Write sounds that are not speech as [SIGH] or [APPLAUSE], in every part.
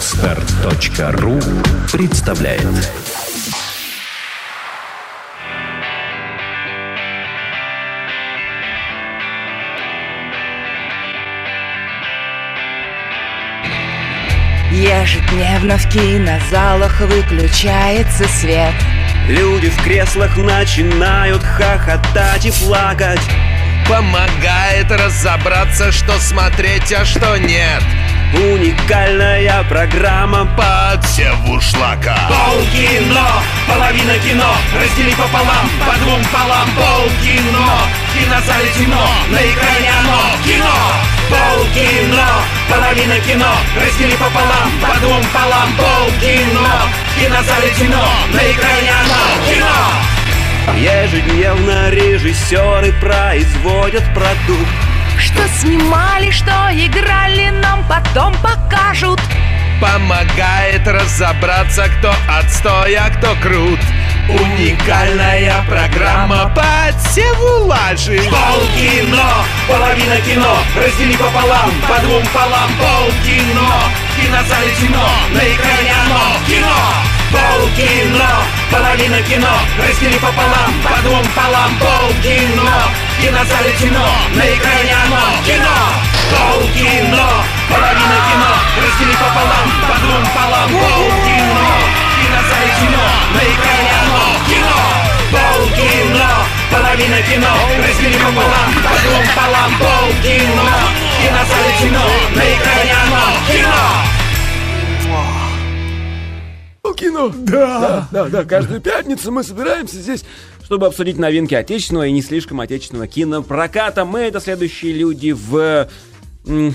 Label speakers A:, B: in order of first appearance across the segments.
A: Отстар.ру представляет.
B: Ежедневно в кинозалах выключается свет.
C: Люди в креслах начинают хохотать и плакать.
D: Помогает разобраться, что смотреть, а что нет
C: Уникальная программа
D: Подсев шлака.
C: Полкино, половина кино Раздели пополам, по двум полам. Полкино, кинозале темно На экране оно, кино! Полкино, половина кино Раздели пополам, по двум полам. Полкино, кинозале темно На экране оно, кино! Ежедневно режиссеры производят продукт
B: Что снимали, что играли, нам потом покажут.
D: Помогает разобраться, кто отстой, а кто крут. Уникальная программа подсеву лажи.
C: Полкино, половина кино Раздели пополам, по двум полам. Полкино, кинозале темно На экране оно, кино. Полкино, половина кино. Раздели пополам, по двум полам. Полкино, в кинозале темно На экране оно, кино. Полкино, половина кино. Раздели пополам, по двум полам. Полкино, в кинозале темно На экране оно, кино. Полкино, половина кино. Раздели пополам, по двум полам. Полкино, в кинозале темно На экране оно, кино
E: Кино. Да. да, да, каждую пятницу мы собираемся здесь, чтобы обсудить новинки отечественного и не слишком отечественного кинопроката. Мы это следующие люди в... [LAUGHS]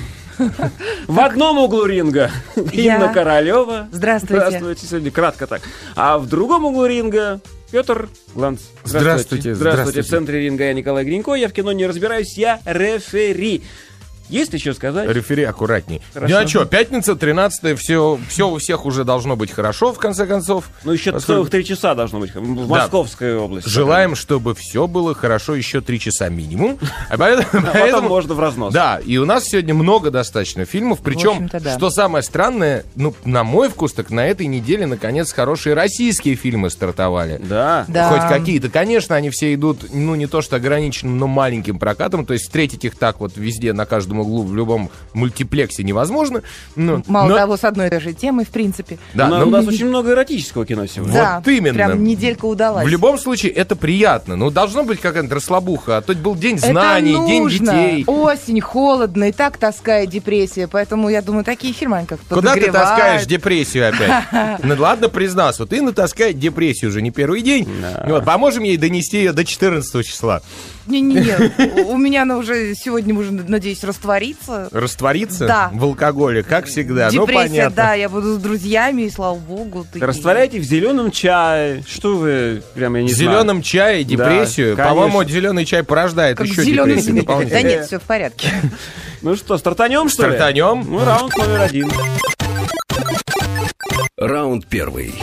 E: В одном углу ринга. Инна Королева.
B: Здравствуйте.
E: Здравствуйте, сегодня кратко так. А в другом углу ринга Петр Гланц.
F: Здравствуйте,
E: Здравствуйте. В
F: здравствуйте.
E: центре ринга я Николай Гринько. Я в кино не разбираюсь, я рефери. Есть еще сказать?
F: Рефери аккуратней.
E: Хорошо.
F: Ну а что, пятница, 13 все, все у всех уже должно быть хорошо, в конце концов.
E: Ну, еще
F: Поскольку
E: целых три часа должно быть в Московской области.
F: Желаем, чтобы все было хорошо еще три часа минимум. [LAUGHS] А поэтому,
E: А потом можно в разнос.
F: Да, и у нас сегодня много достаточно фильмов. Причем,
B: да.
F: что самое странное, ну, на мой вкус, так на этой неделе, наконец, хорошие российские фильмы стартовали.
E: Да.
B: Да.
F: Хоть какие-то. Конечно, они все идут, ну, не то что ограниченным, но маленьким прокатом. То есть встретить их так вот везде, на каждом углу, в любом мультиплексе невозможно. Ну,
B: Мало
F: но-
B: того, с одной и той же темой, в принципе
F: Да,
E: Но
F: но
E: у нас очень много эротического кино сегодня.
B: Да,
F: Вот именно.
B: Прям неделька удалась
F: в любом случае это приятно. Ну, должно быть какая-то расслабуха. А то был день
B: Это
F: знаний, день
B: нужно.
F: детей.
B: Осень, холодно, и так таскает депрессия. Поэтому я думаю, такие фильмы, как
F: Куда ты таскаешь депрессию опять? [LAUGHS] Ну ладно, признался, вот ты натаскает депрессию уже не первый день. Вот, поможем ей донести ее до 14 числа.
B: Не-не-не, у- меня она уже сегодня уже, надеюсь, растворится.
F: Раствориться
B: Да.
F: в алкоголе, как всегда. ну,
B: Депрессия,
F: понятно.
B: да, я буду с друзьями, и слава богу. такие.
E: Растворяйте в зеленом чае. Что вы, прям я не
F: В
E: знаю.
F: зеленом чае депрессию.
E: конечно.
F: По-моему, зеленый чай порождает
B: Как
F: еще
B: зеленый
F: депрессию.
B: Да нет, все в порядке. [LAUGHS]
E: Ну что, стартанем, что ли?
F: Стартанем.
E: Ну, раунд номер один.
A: Раунд первый.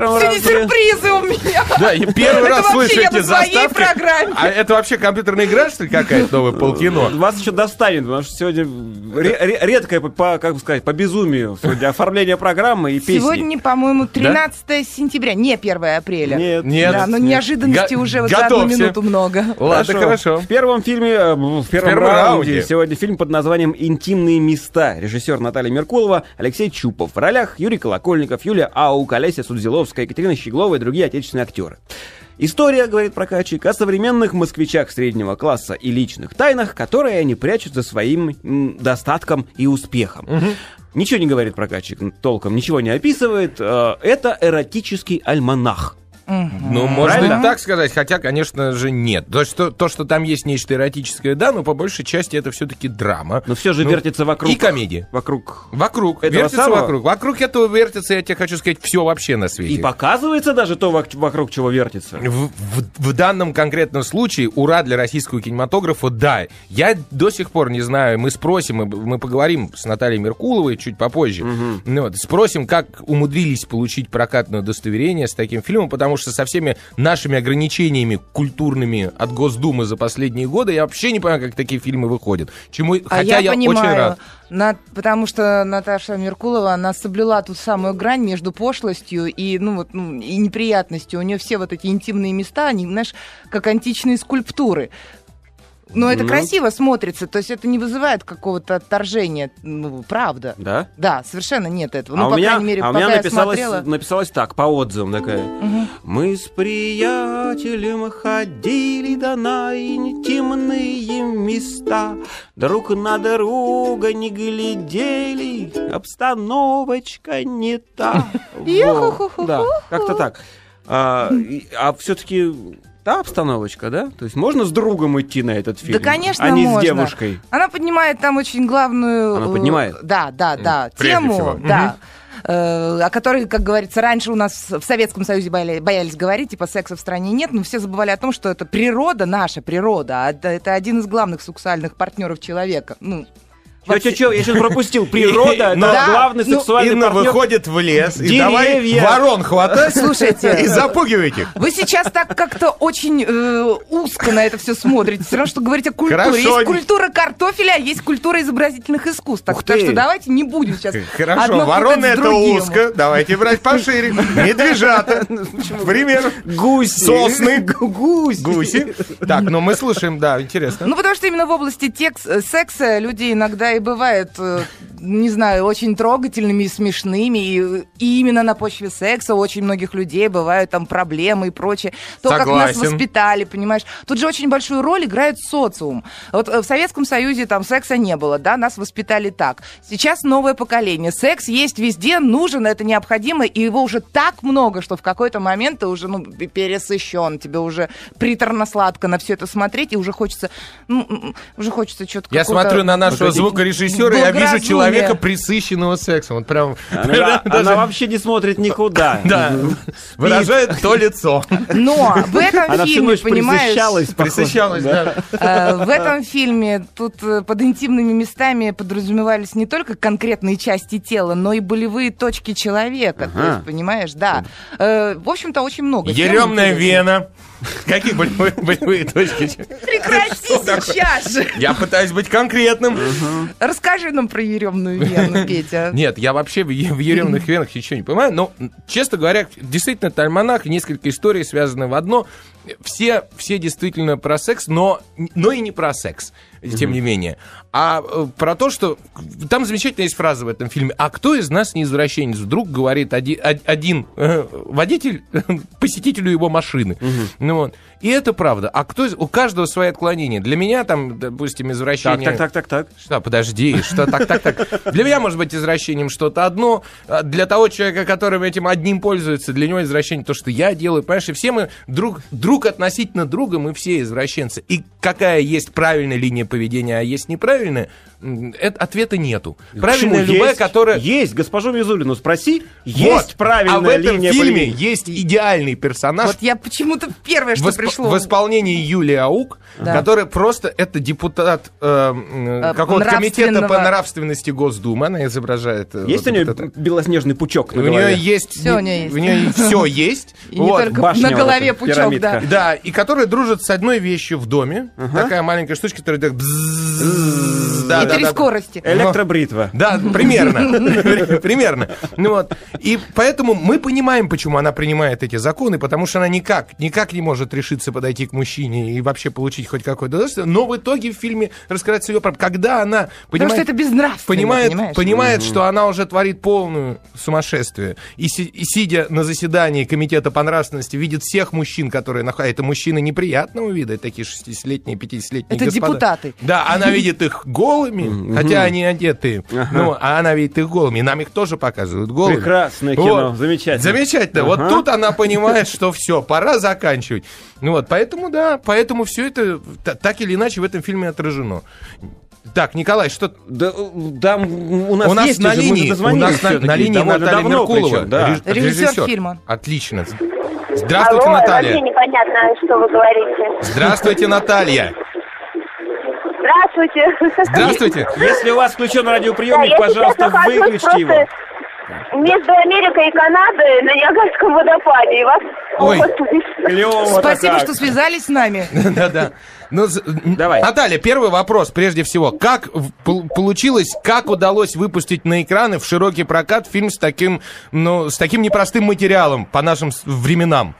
B: Сегодня
E: раунде...
B: сюрпризы у меня.
F: Да, и первый
B: Это
F: раз
B: вообще
F: слышу эти заставки.
B: программе.
F: А это вообще компьютерная игра, что ли, какая-то новая полкино?
E: Вас еще достанет, потому что сегодня ре- ре- редкое, по, как бы сказать, по безумию сегодня оформление программы и песни.
B: Сегодня, по-моему, 13 сентября, не 1 апреля.
E: Нет.
F: Нет.
B: Да, но неожиданности уже вот за одну минуту много.
F: Ладно, хорошо.
E: В первом фильме, э, в первом, раунде, сегодня фильм под названием «Интимные места». Режиссер Наталья Меркулова, Алексей Чупов. В ролях Юрий Колокольников, Юлия Аук, Олеся Судзиловская, Екатерина Щеглова и другие отечественные актеры. История, говорит прокатчик, о современных москвичах среднего класса и личных тайнах, которые они прячут за своим м, достатком и успехом. Ничего не говорит прокатчик толком, ничего не описывает. Э, Это эротический альманах.
F: Ну, можно
E: Правильно?
F: и так сказать, хотя, конечно же, нет. То, что, то, что там есть нечто эротическое, да, но по большей части это все-таки драма.
E: Но все же
F: Ну,
E: вертится вокруг...
F: И комедия.
E: Вокруг
F: Вокруг.
E: Этого
F: вертится
E: самого?
F: вокруг. Вокруг этого вертится, я тебе хочу сказать, все вообще на свете.
E: И показывается даже то, вок- вокруг чего вертится.
F: В, в- в данном конкретном случае, ура для российского кинематографа, да. Я до сих пор не знаю, мы спросим, мы, мы поговорим с Натальей Меркуловой чуть попозже. Ну вот, спросим, как умудрились получить прокатное удостоверение с таким фильмом, потому потому что со всеми нашими ограничениями культурными от Госдумы за последние годы я вообще не понимаю, как такие фильмы выходят. Чему,
B: А
F: хотя я,
B: понимаю,
F: очень рад.
B: На- потому что Наташа Меркулова, она соблюла ту самую грань между пошлостью и, ну, вот, ну, и неприятностью. У нее все вот эти интимные места, они, знаешь, как античные скульптуры. Но это
E: Ну.
B: красиво смотрится, то есть это не вызывает какого-то отторжения, ну, правда.
E: Да?
B: Да, совершенно нет этого.
E: а
B: ну,
E: у
B: по
E: меня,
B: крайней мере,
E: а у меня написалось,
B: смотрела.
E: написалось так, по отзывам такая. Мы с приятелем ходили до на интимные места, Друг на друга не глядели, обстановочка не та. [LAUGHS] Да, как-то так. А, все-таки та обстановочка, да? То есть можно с другом идти на этот фильм,
B: Да, конечно,
E: а не
B: можно.
E: с девушкой?
B: Она поднимает там очень главную...
E: Она
B: э,
E: поднимает?
B: Да, да, да.
F: прежде
B: тему,
F: всего.
B: да. э, о которой, как говорится, раньше у нас в Советском Союзе бояли- боялись говорить, типа секса в стране нет, но все забывали о том, что это природа, наша природа, а это один из главных сексуальных партнеров человека. Ну, во все-
E: Чё, я сейчас пропустил. Природа, [LAUGHS] это
B: Да,
E: главный
B: ну,
E: сексуальный
F: Инна
E: партнер.
F: выходит в лес и
E: Деревья.
F: давай ворон хватать
B: Слушайте.
F: и запугивать их.
B: Вы сейчас так как-то очень э, узко на это все смотрите. Все равно, что говорить о культуре.
F: Хорошо.
B: Есть культура картофеля, а есть культура изобразительных искусств. Так, так что давайте не будем сейчас
F: Хорошо, вороны это
B: другим.
F: узко, давайте брать пошире. Медвежата, [LAUGHS] пример.
E: Гуси.
F: Сосны.
E: Гу- [LAUGHS] Гуси.
F: Гуси. Так, ну мы слушаем, да, интересно.
B: Ну, потому что именно в области э, секса люди иногда и бывают, э, не знаю, очень трогательными и смешными. И, и именно на почве секса у очень многих людей бывают там проблемы и прочее. То, как нас
F: Согласен.
B: воспитали, понимаешь. Тут же очень большую роль играет социум. Вот э, в Советском Союзе там секса не было, да, нас воспитали так. Сейчас новое поколение. Секс есть везде, нужен, это необходимо, и его уже так много, что в какой-то момент ты уже, ну, пересыщен, тебе уже приторно-сладко на все это смотреть, и уже хочется, ну, уже хочется что-то
F: Я смотрю на нашего звукорежиссера, я вижу
B: благоразумие.
F: Человека, присыщенного сексом. Вот прям...
E: Она,
F: даже-
E: она вообще не смотрит никуда. [LAUGHS]
F: Да, выражает то лицо.
B: Но в этом
E: Она
B: фильме, понимаешь,
E: присыщалась.
F: Присыщалась, да.
B: э, в этом фильме тут э, под интимными местами подразумевались не только конкретные части тела, но и болевые точки человека. То есть, понимаешь, да. Э, В общем-то, очень много.
F: Еремная вена. Какие болевые, болевые точки?
B: Прекрати сейчас же!
F: Я пытаюсь быть конкретным.
B: Расскажи нам про еремную вену, [LAUGHS] Петя.
F: Нет, я вообще в, еремных венах ничего не понимаю, но, честно говоря, действительно, это альманах, несколько историй связаны в одно. Все, все действительно про секс, но, но и не про секс, тем не менее. А э, про то, что... Там замечательная есть фраза в этом фильме. А кто из нас не извращенец? Вдруг говорит оди- од- один э, водитель [LAUGHS] посетителю его машины. Ну вот. И это правда. А кто из... У каждого свои отклонения. Для меня там, допустим,
E: Так,
F: извращение...
E: так, так, так, так.
F: Что, подожди, что так, так, так. Для меня может быть извращением что-то одно, а для того человека, который этим одним пользуется, для него извращение то, что я делаю, понимаешь, и все мы друг, друг относительно друга, мы все извращенцы. И какая есть правильная линия поведения, а есть неправильная, м, это, ответа нету. Правильная
E: Почему?
F: любая,
E: Есть,
F: которая...
E: Есть, госпожу Мизулину спроси.
F: Вот.
E: Есть правильная
F: а в этом
E: линия
F: фильме
E: поведения.
F: есть идеальный персонаж,
B: Вот я почему-то первое, что
F: в, исп-
B: пришло.
F: в исполнении Юлии Аук,
B: Да.
F: которая просто это депутат э,
B: Э,
F: какого-то комитета по нравственности Госдумы. Она изображает. э,
E: Есть
F: вот
E: у нее
F: депутата.
E: белоснежный пучок на
F: У нее есть.
B: Всё у неё есть.
F: У нее [LAUGHS] все есть.
B: И не
F: Вот.
B: только
E: башня
B: на голове пучок,
E: пирамидка.
B: да.
F: Да, и которая дружит с одной вещью в доме. Такая маленькая штучка, которая так. Да, Да.
B: скорости.
E: Электробритва.
F: Да, примерно. [LAUGHS] Примерно. Ну вот. И поэтому мы понимаем, почему она принимает эти законы, потому что она никак, никак не может решиться подойти к мужчине и вообще получить хоть какое-то удовольствие. Но в итоге в фильме раскрывается ее проблема. Когда она
B: Потому
F: понимает,
B: что это безнравственно,
F: понимает, понимает что она уже творит полную сумасшествие. И, си- и сидя на заседании комитета по нравственности, видит всех мужчин, которые находятся. Это мужчины неприятного вида, такие 60-летние, 50-летние
B: Это
F: господа.
B: депутаты.
F: Да, она видит их голыми, хотя они одетые. Ну, а она видит их голыми. Нам их тоже показывают голыми.
E: Прекрасное кино, замечательно.
F: Замечательно. Вот
E: Ага.
F: тут она [LAUGHS] понимает, что все, пора заканчивать. Ну вот, поэтому, да, поэтому все это та- так или иначе в этом фильме отражено. Так, Николай, что
E: Да, там у нас,
F: у нас
E: есть
F: на
E: уже,
F: линии, у нас на, на линии Наталья
E: давно
F: Меркулова,
E: причем, да.
F: реж-
B: Режиссер фильма.
F: Отлично. Здравствуйте,
G: Алло,
F: Наталья.
G: вообще непонятно, что вы говорите.
F: Здравствуйте, Наталья.
G: Здравствуйте.
F: Здравствуйте.
E: Если у вас включен
G: Да,
E: радиоприемник,
G: я
E: пожалуйста, выключите его.
G: Между Америкой и Канадой на Ниагарском водопаде. И вас
F: Ой.
E: Клево-то
B: Спасибо, что связались с нами.
F: Да-да. Ну,
E: Давай.
F: Наталья, первый вопрос, прежде всего. Как получилось, как удалось выпустить на экраны в широкий прокат фильм с таким, ну, с таким непростым материалом по нашим временам?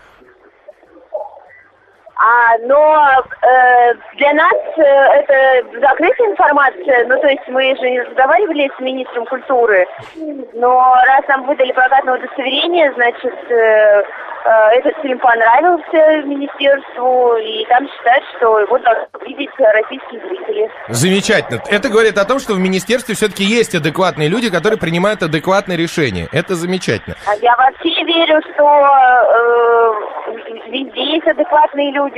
G: А, но э, для нас э, это закрытая информация, ну то есть мы же не разговаривали с министром культуры, но раз нам выдали прокатное удостоверение, значит э, э, этот фильм понравился министерству, и там считают, что его должны видеть российские зрители.
F: Замечательно. Это говорит о том, что в министерстве все-таки есть адекватные люди, которые принимают адекватные решения. Это замечательно.
G: А я вообще верю, что э, везде есть адекватные люди.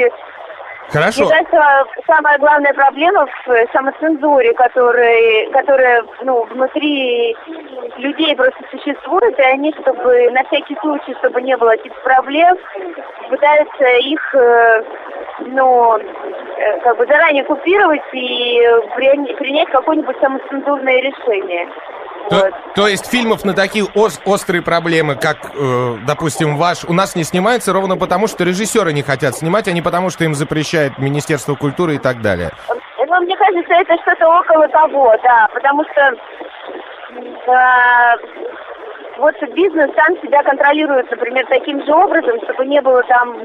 F: Хорошо.
G: Мне кажется, самая главная проблема в э, самоцензуре, которая, которая ну, внутри людей просто существует, и они, чтобы на всякий случай, чтобы не было каких-то проблем, пытаются их, э, ну, э, как бы заранее купировать и при- принять какое-нибудь самоцензурное решение.
F: То, то есть фильмов на такие ос- острые проблемы, как, э, допустим, ваш, у нас не снимается ровно потому, что режиссеры не хотят снимать, а не потому, что им запрещает Министерство культуры и так далее.
G: Ну, мне кажется, это что-то около того, да, потому что э, вот бизнес сам себя контролирует, например, таким же образом, чтобы не было там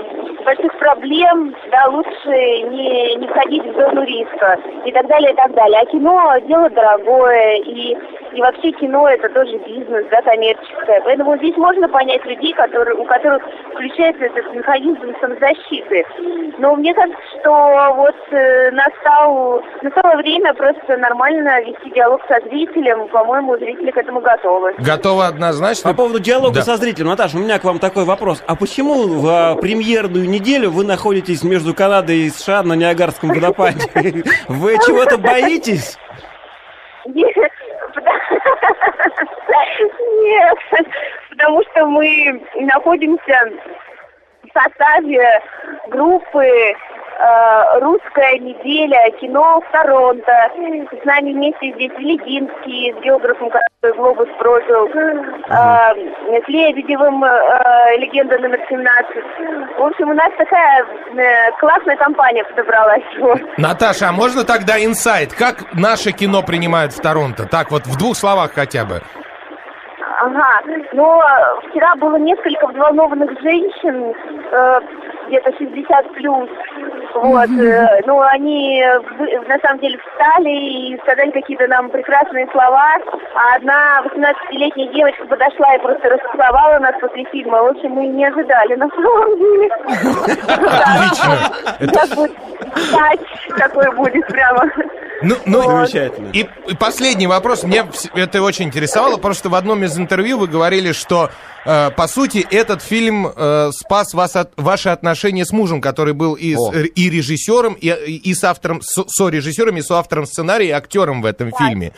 G: больших проблем, да, лучше не, не входить в зону риска и так далее, и так далее. А кино дело дорогое, и, и вообще кино это тоже бизнес, да, коммерческое. Поэтому здесь можно понять людей, которые, у которых включается этот механизм самозащиты. Но мне кажется, что вот э, настал, настало время просто нормально вести диалог со зрителем. По-моему, зрители к этому готовы.
F: Готово однозначно.
E: По поводу диалога
F: Да.
E: со зрителем, Наташа, у меня к вам такой вопрос. А почему в а, премьерную неделю вы находитесь между Канадой и США на Ниагарском водопаде? [LAUGHS] Вы чего-то боитесь?
G: Нет, Нет, потому что мы находимся в составе группы «Русская неделя кино в Торонто». С нами вместе здесь Легинский, с географом, который «Глобус» прожил, э, с Лебедевым, э, «Легенда номер 17». В общем, у нас такая э, классная компания подобралась.
F: Наташа, а можно тогда инсайт? Как наше кино принимают в Торонто? Так вот, в двух словах хотя бы.
G: Ага, но вчера было несколько взволнованных женщин, э, где-то 60 плюс. Вот, э, ну они вы- на самом деле встали и сказали какие-то нам прекрасные слова, а одна 18-летняя девочка подошла и просто расцеловала нас после фильма. В общем, мы не ожидали на самом деле. [LAUGHS]
F: Отлично.
G: Как будет такой будет прямо.
F: Ну, ну,
E: Замечательно.
F: И, и последний вопрос. Меня вс- это очень интересовало. Просто в одном из интервью вы говорили, что, э, по сути, этот фильм э, спас вас от, ваши отношения с мужем, который был и, с- и режиссером, и, и с автором, со, режиссером, и соавтором сценария, и актером в этом фильме.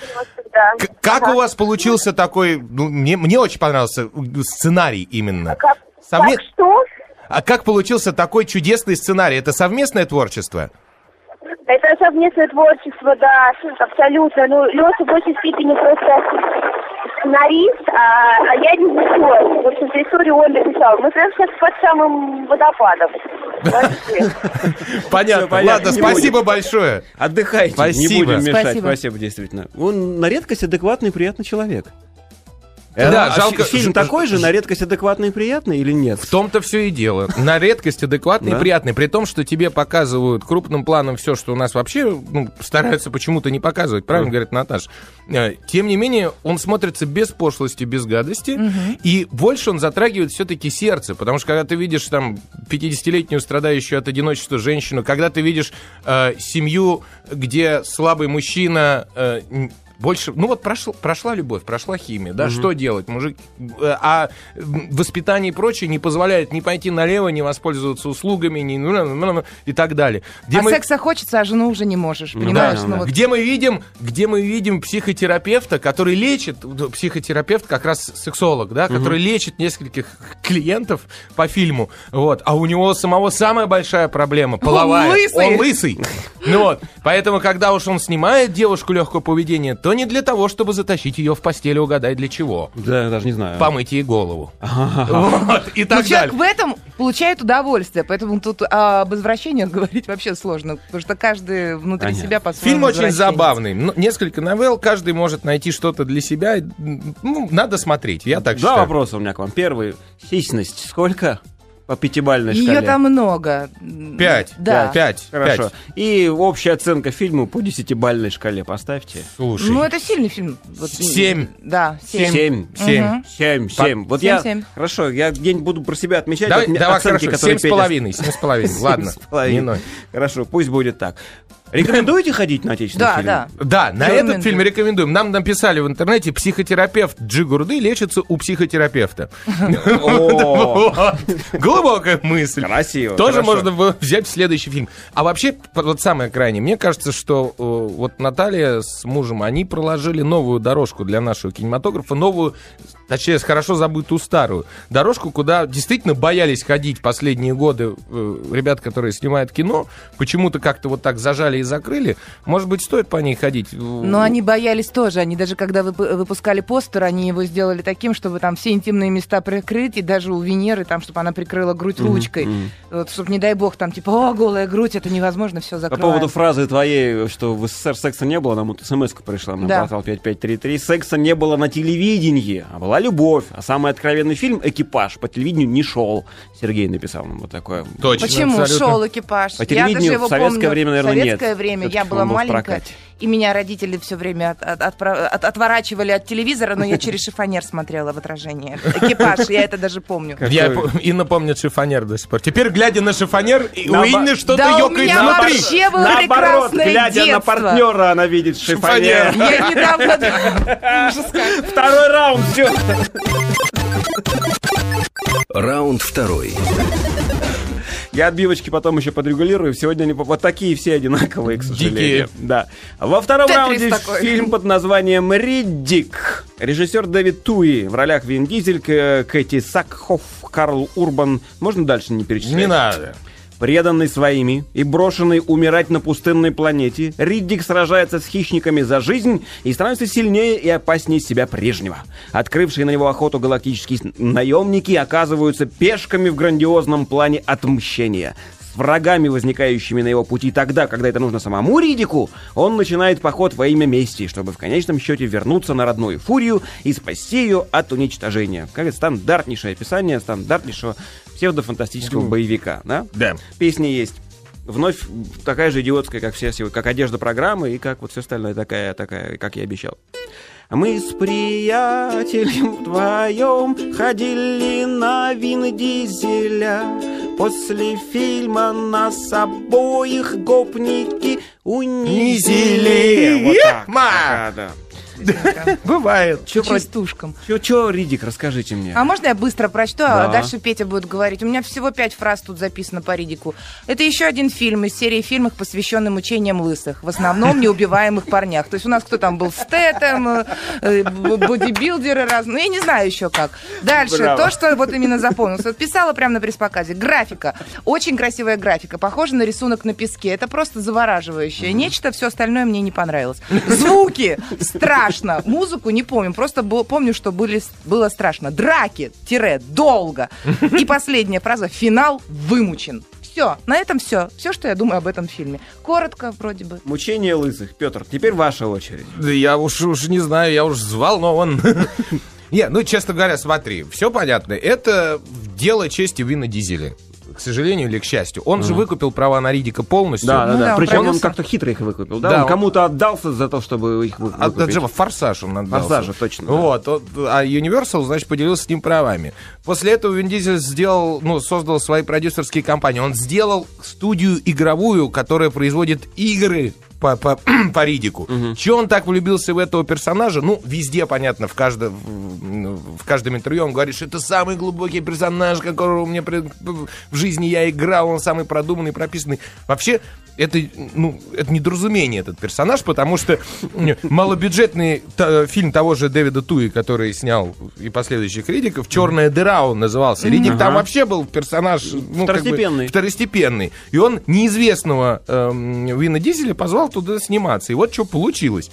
G: Да.
F: К- как у вас получился такой... ну, мне, мне очень понравился сценарий именно.
G: Как,
F: Совме-
G: как что?
F: А как получился такой чудесный сценарий? Это совместное творчество?
G: Это совместное творчество, да, абсолютно. Ну, Леша в большей степени просто сценарист, а, а я режиссер. В общем-то, историю он написал. Мы прямо сейчас под самым водопадом. Вообще. [LAUGHS]
F: Понятно.
E: понятно,
F: Ладно,
E: не
F: спасибо большое.
E: Отдыхайте,
F: Спасибо.
E: не будем мешать.
B: Спасибо.
E: Спасибо, действительно. Он на редкость адекватный и приятный человек.
F: Да,
E: а
F: жалко-
E: фи- Фильм такой же, на редкость адекватный и приятный или нет?
F: В том-то все и дело. На редкость адекватный и
E: Да.
F: приятный. При том, что тебе показывают крупным планом все, что у нас вообще ну, стараются почему-то не показывать. Правильно говорит Наташа. Э, Тем не менее, он смотрится без пошлости, без гадости. И больше он затрагивает все-таки сердце. Потому что когда ты видишь там 50-летнюю страдающую от одиночества женщину, когда ты видишь э, семью, где слабый мужчина... э, больше, ну вот прошла, прошла любовь, прошла химия, да, что делать, мужик, э, а воспитание и прочее не позволяет ни пойти налево, ни воспользоваться услугами, ни ну, ну, ну, ну, и так далее. Где
B: А
F: мы,
B: секса хочется, а жену уже не можешь, понимаешь?
E: да,
B: Ну
E: да.
B: вот
F: где мы видим, где мы видим психотерапевта, который лечит, ну, психотерапевт как раз сексолог, да, который лечит нескольких клиентов по фильму, вот, а у него самого самая большая проблема половая,
B: лысый.
F: он лысый, ну вот, поэтому когда уж он снимает девушку легкого поведения, то но не для того, чтобы затащить ее в постель и угадай для чего.
E: Да, даже не знаю.
F: Помыть ей голову. [LAUGHS] Вот, и
B: Ну,
F: так
B: человек
F: далее.
B: в этом получает удовольствие, поэтому тут об извращениях говорить вообще сложно, потому что каждый внутри
E: Понятно.
B: себя по-своему
F: Фильм очень забавный. Ну, Несколько новелл, каждый может найти что-то для себя. Ну, надо смотреть, я так
E: Два
F: считаю.
E: вопроса у меня к вам. Первый. Сисьность сколько? По пятибалльной
B: Ее
E: шкале.
B: там много.
F: Пять.
B: Да.
F: Пять.
E: Хорошо.
F: Пять.
E: И общая оценка фильму по десятибалльной шкале поставьте.
F: Слушай.
B: Ну, это сильный фильм. Вот,
F: Семь.
B: Да, семь.
E: Семь.
F: Семь.
B: Мгм.
E: Семь, семь. Вот
B: Семь,
E: я...
B: семь.
E: Хорошо, я где-нибудь буду про себя отмечать
F: Давай, давай
E: оценки,
F: хорошо,
E: которые
F: семь с половиной, семь с половиной, ладно, [LAUGHS]
E: Семь с половиной. Хорошо, пусть будет так. Рекомендуете ходить на отечественный
B: Да,
E: фильм?
B: да.
F: Да, на
B: Рекомендую.
F: этот фильм рекомендуем. Нам написали в интернете, психотерапевт Джи Гурды лечится у психотерапевта.
E: О, [LAUGHS]
F: Вот. Глубокая мысль.
E: Красиво,
F: Тоже
E: хорошо.
F: можно взять в следующий фильм. А вообще, вот самое крайнее, мне кажется, что э, вот Наталья с мужем, они проложили новую дорожку для нашего кинематографа, новую, точнее, хорошо забытую старую дорожку, куда действительно боялись ходить последние годы э, ребят, которые снимают кино, почему-то как-то вот так зажали и закрыли. Может быть, стоит по ней ходить?
B: Но они боялись тоже. Они даже когда вып- выпускали постер, они его сделали таким, чтобы там все интимные места прикрыть, и даже у Венеры, там, чтобы она прикрыла грудь ручкой. Вот, чтобы, не дай бог, там, типа, о, голая грудь, это невозможно, все
E: По
B: закрываем.
E: поводу фразы твоей, что в СССР секса не было, нам вот смс пришла на
B: Да.
E: портал 5533. Секса не было на телевидении, а была любовь. А самый откровенный фильм «Экипаж» по телевидению не шел. Сергей написал нам вот такое.
F: Точно,
B: Почему
F: абсолютно.
B: шел экипаж?
E: По
B: я
E: телевидению
B: даже его
E: в советское
B: помню.
E: время, наверное,
B: советское
E: нет.
B: Время
E: Всё-таки
B: я была маленькая, и меня родители все время от- от- отпра- от- отворачивали от телевизора, но я через шифонер смотрела в отражение. Экипаж, я это даже помню.
F: Я и напомню шифонер до сих пор. Теперь, глядя на шифонер, у Инны что-то
B: Да у
F: ёкает
B: меня
F: внутри.
B: вообще было прекрасное
E: глядя на партнера, она видит шифонер.
B: Я недавно...
E: Второй раунд, все.
A: Раунд второй.
E: Я отбивочки потом еще подрегулирую. Сегодня они вот такие все одинаковые, к сожалению.
F: Дикие.
E: Да. Во втором
B: Тетрис
E: раунде
B: такой.
E: фильм под названием «Риддик». Режиссер Дэвид Туи. В ролях Вин Дизель, Кэти Сакхоф, Карл Урбан. Можно дальше не перечислять?
F: Не надо.
E: Преданный своими и брошенный умирать на пустынной планете, Риддик сражается с хищниками за жизнь и становится сильнее и опаснее себя прежнего. Открывшие на него охоту галактические наемники оказываются пешками в грандиозном плане отмщения. С врагами, возникающими на его пути тогда, когда это нужно самому Ридику, он начинает поход во имя мести, чтобы в конечном счете вернуться на родную Фурию и спасти ее от уничтожения. Как это стандартнейшее описание стандартнейшего псевдофантастического боевика, да?
F: Да.
E: Песня есть. Вновь такая же идиотская, как все, сего- как одежда программы и как вот все остальное такая, такая, как я обещал. Мы с приятелем вдвоем ходили на Вин Дизеля. После фильма нас обоих гопники унизили. Вот так.
F: Ма!
E: Да. [LAUGHS]
F: Бывает.
B: Частушкам.
E: чё- чё, Ридик, расскажите мне.
B: А можно я быстро прочту, а дальше Петя будет говорить? У меня всего пять фраз тут записано по Ридику. Это еще один фильм из серии фильмов, посвященным учениям лысых. В основном неубиваемых парнях. То есть у нас кто там был? Стэтем, э, э, бодибилдеры разные. Ну, я не знаю еще как. Дальше. То, что вот именно запомнилось. Вот писала прямо на пресс-показе. Графика. Очень красивая графика. Похожа на рисунок на песке. Это просто завораживающее. Нечто, все остальное мне не понравилось. Звуки. Страшно. Музыку не помню. Просто бо- помню, что были, было страшно. Драки. Тире. Долго. И последняя фраза. Финал вымучен. Все. На этом все. Все, что я думаю об этом фильме. Коротко, вроде бы.
E: Мучение лысых. Петр, теперь ваша очередь.
F: Да я уж, уж не знаю, я уж взволнован. [LAUGHS] Не, ну, честно говоря, смотри, все понятно. Это дело чести Вина Дизеля. К сожалению или к счастью. Он же выкупил права на Ридика полностью.
E: Да, да,
B: Ну
E: да.
B: да, он
E: Причем он как-то хитро их выкупил, да?
F: Да,
E: он
F: он-
E: кому-то отдался за то, чтобы их
F: А,
E: выкупить.
F: Джема, форсаж он отдался.
E: Форсажа, точно, да.
F: Вот. вот, А Universal, значит, поделился с ним правами. После этого Вин Дизель сделал, ну, создал свои продюсерские компании. Он сделал студию игровую, которая производит игры по, по, [CLEARS THROAT] по Ридику. Чего он так влюбился в этого персонажа? Ну, везде, понятно, в каждом, в, в каждом интервью он говорит, что это самый глубокий персонаж, которого мне при- в жизни я играл, он самый продуманный, прописанный. Вообще, это, ну, это недоразумение, этот персонаж, потому что малобюджетный та- фильм того же Дэвида Туи, который снял и последующих Ридиков, «Черная дыра» он назывался. Ридик там вообще был персонаж... ну, как бы
E: Второстепенный.
F: второстепенный. И он неизвестного эм, Вина Дизеля позвал туда сниматься. И вот что получилось.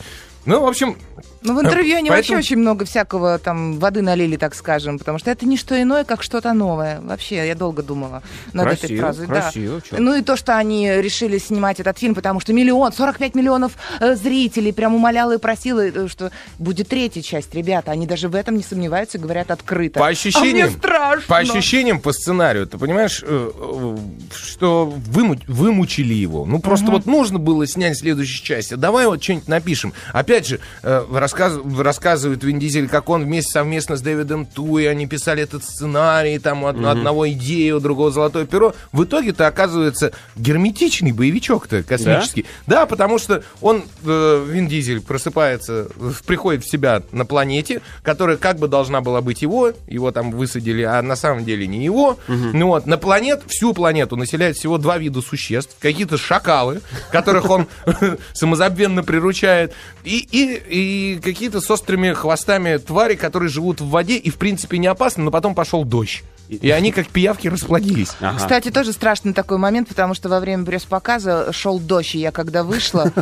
F: Ну, в общем,
B: Ну, в интервью они вообще
F: Поэтому-
B: очень много всякого там воды налили, так скажем, потому что это не что иное, как что-то новое. Вообще, я долго думала над этой
E: Красиво,
B: фразой. да.
E: красиво, чё.
B: Ну и то, что они решили снимать этот фильм, потому что миллион, 45 миллионов э, зрителей прям умоляла и просила, э, что будет третья часть, ребята. Они даже в этом не сомневаются, говорят открыто.
F: По
B: А
F: ощущениям,
B: мне страшно.
F: по ощущениям по сценарию, ты понимаешь, э, э, что выму- вымучили его. Ну, просто вот нужно было снять следующую часть. А давай вот что-нибудь напишем. Опять же, э, рассказ- рассказывает Вин Дизель, как он вместе совместно с Дэвидом Туи, они писали этот сценарий, там у од- одного идея, у другого золотое перо. В итоге-то оказывается герметичный боевичок-то космический. Да, потому что он, э, Вин Дизель, просыпается, э, приходит в себя на планете, которая как бы должна была быть его, его там высадили, а на самом деле не его. Ну вот, на планет, всю планету населяет всего два вида существ. Какие-то шакалы, которых он [LAUGHS] самозабвенно приручает, и, и, и какие-то с острыми хвостами твари, которые живут в воде и, в принципе, не опасны, но потом пошел дождь. И они, как пиявки, расплодились.
E: Ага.
B: Кстати, тоже страшный такой момент, потому что во время пресс-показа шел дождь, и я когда вышла,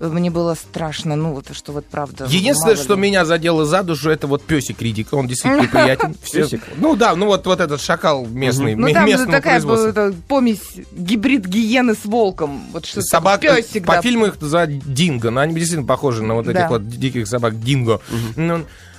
B: мне было страшно, ну вот что вот правда.
F: Единственное,
B: мало
F: что
B: ли.
F: меня задело за душу, это вот песик Ридика. Он действительно [LAUGHS] приятен.
E: Песик?
F: Ну да, ну вот, вот этот шакал местный,
B: Ну там такая была, помесь гибрид гиены с волком. Вот что
F: Собак,
B: песик,
F: по фильму их называют динго, но они действительно похожи на вот этих вот диких собак динго.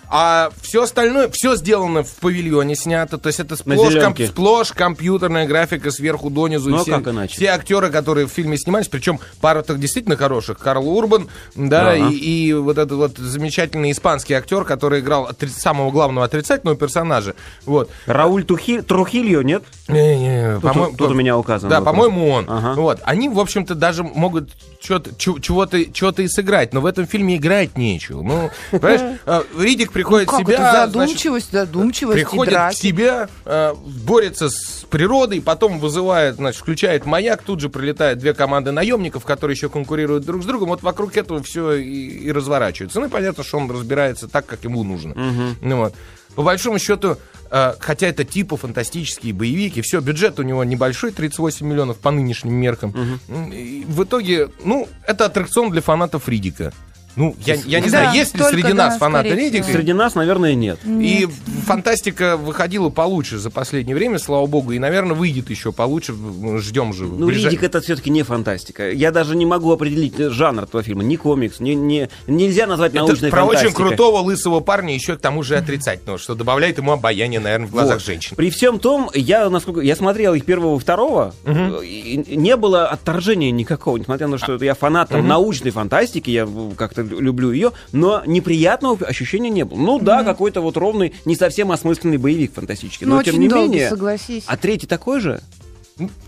F: А все остальное, все сделано в павильоне снято, то есть это сплошь, ком-
E: зелёнке.
F: сплошь компьютерная графика сверху донизу.
E: Ну, а
F: все,
E: как иначе?
F: все актеры, которые в фильме снимались, причем пара так действительно хороших, Карл Урбан, да,
E: Ага.
F: и, и вот этот вот замечательный испанский актер, который играл отри- самого главного отрицательного персонажа, вот.
E: Рауль Тухи- Трухильо, нет?
F: Не-не,
E: Тут,
F: по-моему,
E: тут у меня указано.
F: Да, по-моему, он.
E: Ага.
F: Вот. Они, в общем-то, даже могут чего-то и сыграть, но в этом фильме играть нечего. Ну, [LAUGHS] понимаешь, э, Ридик приходит
B: Ну,
F: в
B: как
F: себя,
B: это
F: значит,
B: задумчивость, задумчивость и
F: приходит
B: драки.
F: к себе, э, борется с природой, потом вызывает, значит, включает маяк, тут же прилетают две команды наемников, которые еще конкурируют друг с другом. Вот вокруг этого все и, и разворачивается. Ну и понятно, что он разбирается так, как ему нужно. Ну вот. По большому счету, э, хотя это типа фантастические боевики, все, бюджет у него небольшой, 38 миллионов по нынешним меркам. И в итоге, ну, это аттракцион для фанатов Ридика. Ну, я, я не
B: Да,
F: знаю, есть ли среди
B: да,
F: нас фанаты Ридика.
E: Среди нас, наверное, нет.
F: И фантастика выходила получше за последнее время, слава богу, и, наверное, выйдет еще получше. Ждем же.
E: Ну,
F: ближай-
E: Ридик это все-таки не фантастика. Я даже не могу определить жанр этого фильма. Ни комикс, ни, ни- нельзя назвать
F: Это
E: научной
F: про очень
E: фантастикой.
F: крутого лысого парня, еще к тому же отрицательного, что добавляет ему обаяние, наверное, в глазах
E: Вот.
F: женщин.
E: При всем том, я, насколько я смотрел их первого и второго, э, и не было отторжения никакого, несмотря на то, что я фанат там, научной фантастики, я как-то люблю ее, но неприятного ощущения не было. Ну да, какой-то вот ровный, не совсем осмысленный боевик фантастический,
B: Ну,
E: но тем
B: очень
E: не
B: долго,
E: менее.
B: согласись.
E: А третий такой же?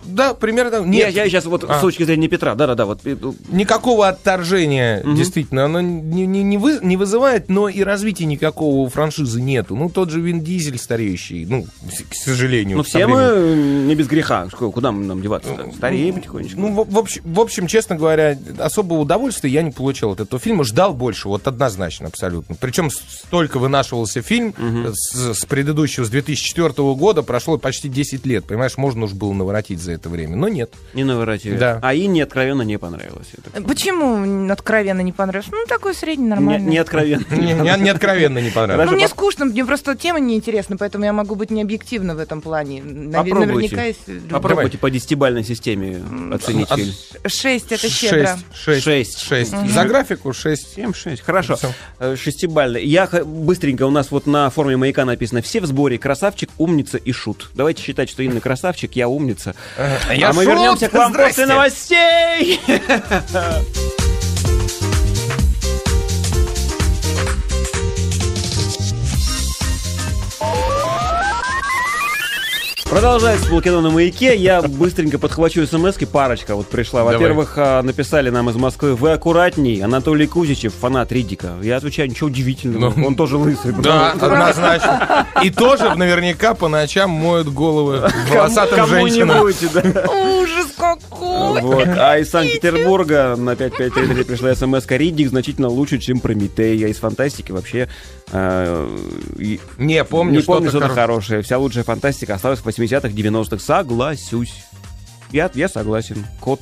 F: Да, примерно.
E: Я,
F: Нет,
E: я сейчас вот
F: А.
E: с точки зрения Петра, да-да-да, вот э,
F: никакого отторжения, действительно, оно не, не- не вы- не вызывает, но и развития никакого у франшизы нету. Ну, тот же Вин Дизель стареющий, ну, к сожалению.
E: Ну, все мы не без греха. Куда нам деваться? Стареем потихонечку.
F: Ну, в, в общем, в общем, честно говоря, особого удовольствия я не получил от этого фильма. Ждал больше, вот однозначно, абсолютно. Причем столько вынашивался фильм с, с предыдущего, с 2004 года, прошло почти 10 лет. Понимаешь, можно уж было наворотить за это время. Но нет.
E: Не наворотили.
F: Да.
E: А Инне откровенно не понравилось. это.
B: Почему откровенно не понравилось? Ну, такой средний, нормальный.
E: не откровенно.
F: Не, не- не откровенно не понравилось.
B: Ну, мне скучно, мне просто тема неинтересна, поэтому я могу быть не объективна в этом плане. Наверняка есть...
E: Попробуйте по десятибальной системе оценить
F: От-
E: фильм.
B: Шесть, это щедро.
F: Шесть.
E: Шесть.
F: Шесть. За графику шесть.
E: 7-6. Хорошо.
F: Всё.
E: Э, Шестибальный. Я быстренько, у нас вот на форме маяка написано «Все в сборе. Красавчик, умница и шут». Давайте считать, что Инна красавчик, я умница.
F: А я
E: а мы
F: шут.
E: вернемся к вам
F: Здрасте.
E: после новостей. [LAUGHS] Продолжается полкино на маяке. Я быстренько подхвачу смс Парочка вот пришла. Во-первых, а, написали нам из Москвы. Вы аккуратней. Анатолий Кузичев, фанат Ридика. Я отвечаю, ничего удивительного.
F: Ну,
E: Он тоже лысый.
F: Да, однозначно. И тоже наверняка по ночам моют головы волосатым женщинам.
E: Кому-нибудь, да.
B: Ужас какой!
E: Вот. А из Санкт-Петербурга на 5533 пришла смс Риддик значительно лучше, чем Прометей. А из фантастики вообще
F: Не, помню,
E: не помню
F: что-то
E: что-то
F: хоро-
E: хорошее. Вся лучшая фантастика осталась в 80-х, 90-х. Согласюсь. Я, я согласен. Кот.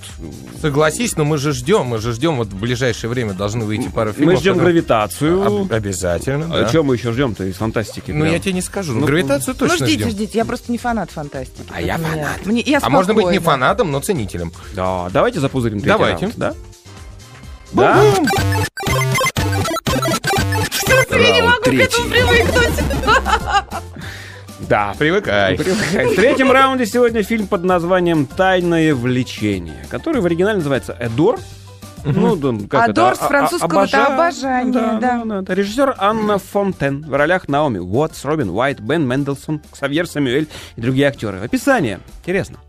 F: Согласись, но мы же ждем, мы же ждем, вот в ближайшее время должны выйти пара фильмов.
E: Мы ждем
F: которые-
E: гравитацию.
F: Об- обязательно,
E: А
F: да.
E: что мы еще ждем-то из фантастики?
F: Ну,
E: прям?
F: я тебе не скажу.
E: Ну,
F: Ну, гравитацию
B: Ну,
F: точно
B: ждите,
F: ждем.
B: ждите, я просто не фанат фантастики.
F: А я
B: поэтому
F: фанат.
B: Мне, я
F: А можно быть не фанатом, но ценителем.
E: Да, давайте запузырим третий
F: Давайте.
E: раунд, да? Да?
B: Я не могу к этому
A: третий.
B: привыкнуть.
E: Да.
F: Привыкай.
E: Привыкай. В третьем раунде сегодня фильм под названием «Тайное влечение», который в оригинале называется «Эдор». Ну, да, как
B: Адор
E: это?
B: с французского это обожание, да.
E: Это режиссер Анна Фонтен в ролях Наоми Уотс, Робин Уайт, Бен Мендельсон, Ксавьер Самюэль и другие актеры. Описание. Интересно.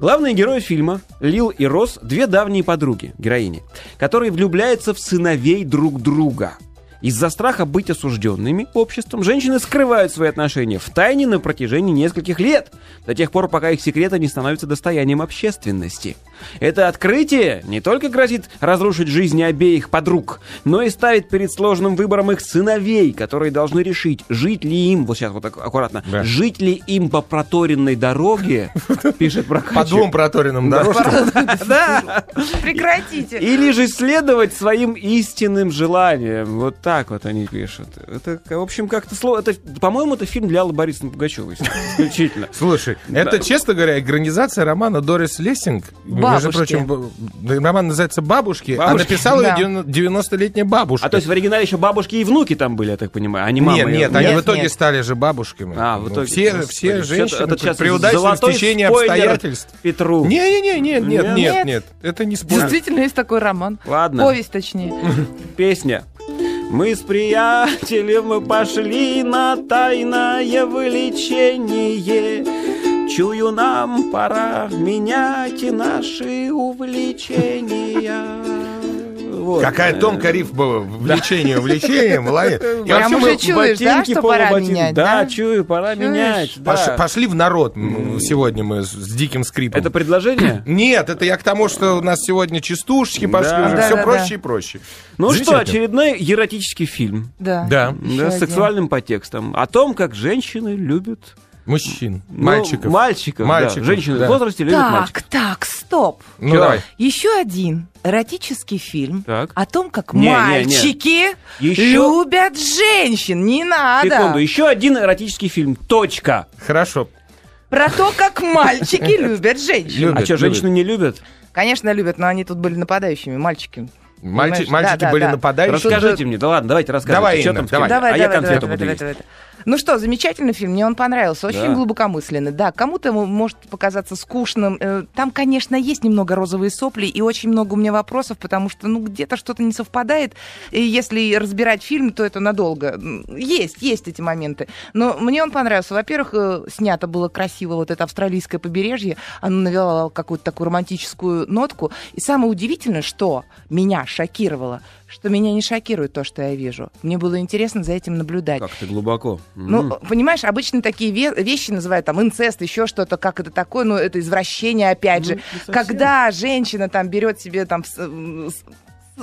E: Главные герои фильма, Лил и Рос, две давние подруги, героини, которые влюбляются в сыновей друг друга. Из-за страха быть осужденными обществом, женщины скрывают свои отношения в тайне на протяжении нескольких лет, до тех пор, пока их секреты не становятся достоянием общественности. Это открытие не только грозит разрушить жизни обеих подруг, но и ставит перед сложным выбором их сыновей, которые должны решить, жить ли им, вот сейчас вот так аккуратно,
F: Да.
E: жить ли им по проторенной дороге, [LAUGHS] пишет Прокачев.
F: По двум проторенным дорожкам. [LAUGHS]
E: Да.
B: Прекратите.
E: Или же следовать своим истинным желаниям. Вот так вот они пишут. Это, в общем, как-то слово. Это, по-моему, это фильм для Аллы Борисовны Пугачевой. [LAUGHS] Исключительно.
F: Слушай, это, честно говоря, экранизация романа Дорис Лессинг. Между прочим, б- роман называется «Бабушки», а написала ее 90-летняя бабушка.
E: А то есть в оригинале еще бабушки и внуки там были, я так понимаю, а не мама.
F: Нет, нет, они в итоге стали же бабушками.
E: А, в
F: Ну,
E: итоге.
F: Все, женщины при удачном стечении
E: спойлер
F: обстоятельств.
E: Петру.
F: Не-не-не, нет, нет,
E: Нет?
F: нет, нет, это не спор.
B: Действительно есть такой роман.
E: Ладно.
B: Повесть, точнее.
E: Песня. Мы с приятелем мы пошли на тайное влечение. Чую, нам пора менять и наши увлечения. Вот.
F: Какая тонкая рифма влечение, влечение, молодец.
B: Прям уже чуешь, да, что пора менять,
E: Да, чую, пора менять.
F: пошли в народ сегодня мы с- диким скрипом.
E: Это предложение? [CLEARS THROAT]
F: Нет, это я к тому, что у нас сегодня частушечки пошли, уже все проще и проще.
E: Ну что, очередной эротический фильм.
B: Да.
F: Да.
E: С сексуальным подтекстом. О том, как женщины любят...
F: Мужчин,
E: ну,
F: мальчиков.
E: Мальчиков,
F: Мальчиков,
E: да. Женщины
F: да.
E: в возрасте любят
B: Так,
E: мальчиков.
B: так, стоп.
F: Ну
E: Чё?
F: давай.
B: Еще один эротический фильм
E: Так.
B: о том, как
E: Не, не, не.
B: мальчики
E: Еще-
B: любят женщин. Не надо.
E: Секунду, еще один эротический фильм. Точка.
F: Хорошо.
B: Про то, как мальчики [LAUGHS] любят женщин.
F: Любят,
E: а что,
F: любят.
E: женщины не любят?
B: Конечно, любят, но они тут были нападающими, мальчики.
F: Мальчи- мальчики
B: Да, да,
F: были
B: да.
F: нападающими.
E: Расскажите мне, да ладно, давайте рассказывайте.
F: Давай,
E: что
F: Инна,
E: там в
F: давай.
B: Давай,
E: а я
B: давай,
E: конфету
B: давай,
E: буду
B: давай, давай, давай. Ну что, замечательный фильм, мне он понравился, очень
E: Да.
B: глубокомысленный. Да, кому-то ему может показаться скучным. Э, Там, конечно, есть немного розовые сопли и очень много у меня вопросов, потому что, ну, где-то что-то не совпадает. И если разбирать фильм, то это надолго. Есть, есть эти моменты. Но мне он понравился. Во-первых, э, снято было красиво вот это австралийское побережье. Оно навело какую-то такую романтическую нотку. И самое удивительное, что меня шокировало, что меня не шокирует то, что я вижу. Мне было интересно за этим наблюдать.
E: Как ты глубоко.
B: Ну,
E: М.
B: понимаешь, обычно такие ве- вещи называют там инцест, еще что-то, как это такое, ну, это извращение, опять же. Когда женщина там берет себе там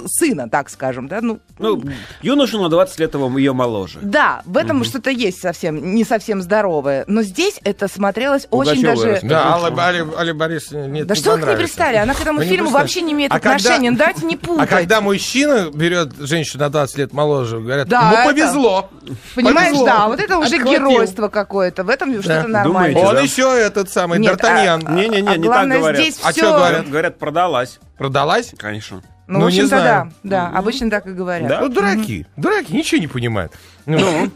B: сына, так скажем, да, ну,
E: Ну, юношу на 20 лет его ее моложе.
B: да, в этом что-то есть совсем, не совсем здоровое. Но здесь это смотрелось очень
E: Пугачёва
B: даже...
F: Да, Алла, Алле, Алле Борис, нет,
B: Да
F: не
B: что вы к ней пристали? Она к этому
F: Вы не
B: фильму вообще не имеет
F: А когда-
B: отношения. Ну, Давайте не [LAUGHS]
F: А
B: путать.
F: когда мужчина берет женщину на 20 лет моложе, говорят,
B: Да,
F: ему
B: это-
F: повезло.
B: Понимаешь,
F: повезло.
B: да, вот это уже
F: Отхватил.
B: геройство какое-то. В этом что-то нормально.
E: Думаете,
F: Он
E: да?
F: еще этот самый
B: Нет,
F: Д'Артаньян.
B: а-
E: Не-не-не,
B: а
E: не так
B: главное,
E: говорят.
B: здесь
F: А чё
E: Говорят, говорят, продалась.
F: Продалась?
E: Конечно.
B: Ну,
F: Ну,
B: в общем-то, да. Да, обычно так и говорят.
E: Да?
F: Ну, дураки. Дураки, ничего не понимают. Ну,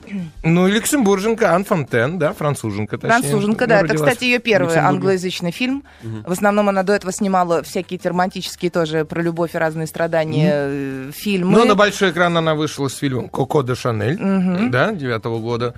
F: ну, и [CLEARS THROAT] люксембурженка Ан Фонтен, да, француженка. точнее.
B: Француженка,
F: Ну,
B: да. Это, кстати, ее первый англоязычный фильм. В основном она до этого снимала всякие романтические тоже про любовь и разные страдания э, фильмы.
F: Но на большой экран она вышла с фильмом «Коко де Шанель», да, девятого года.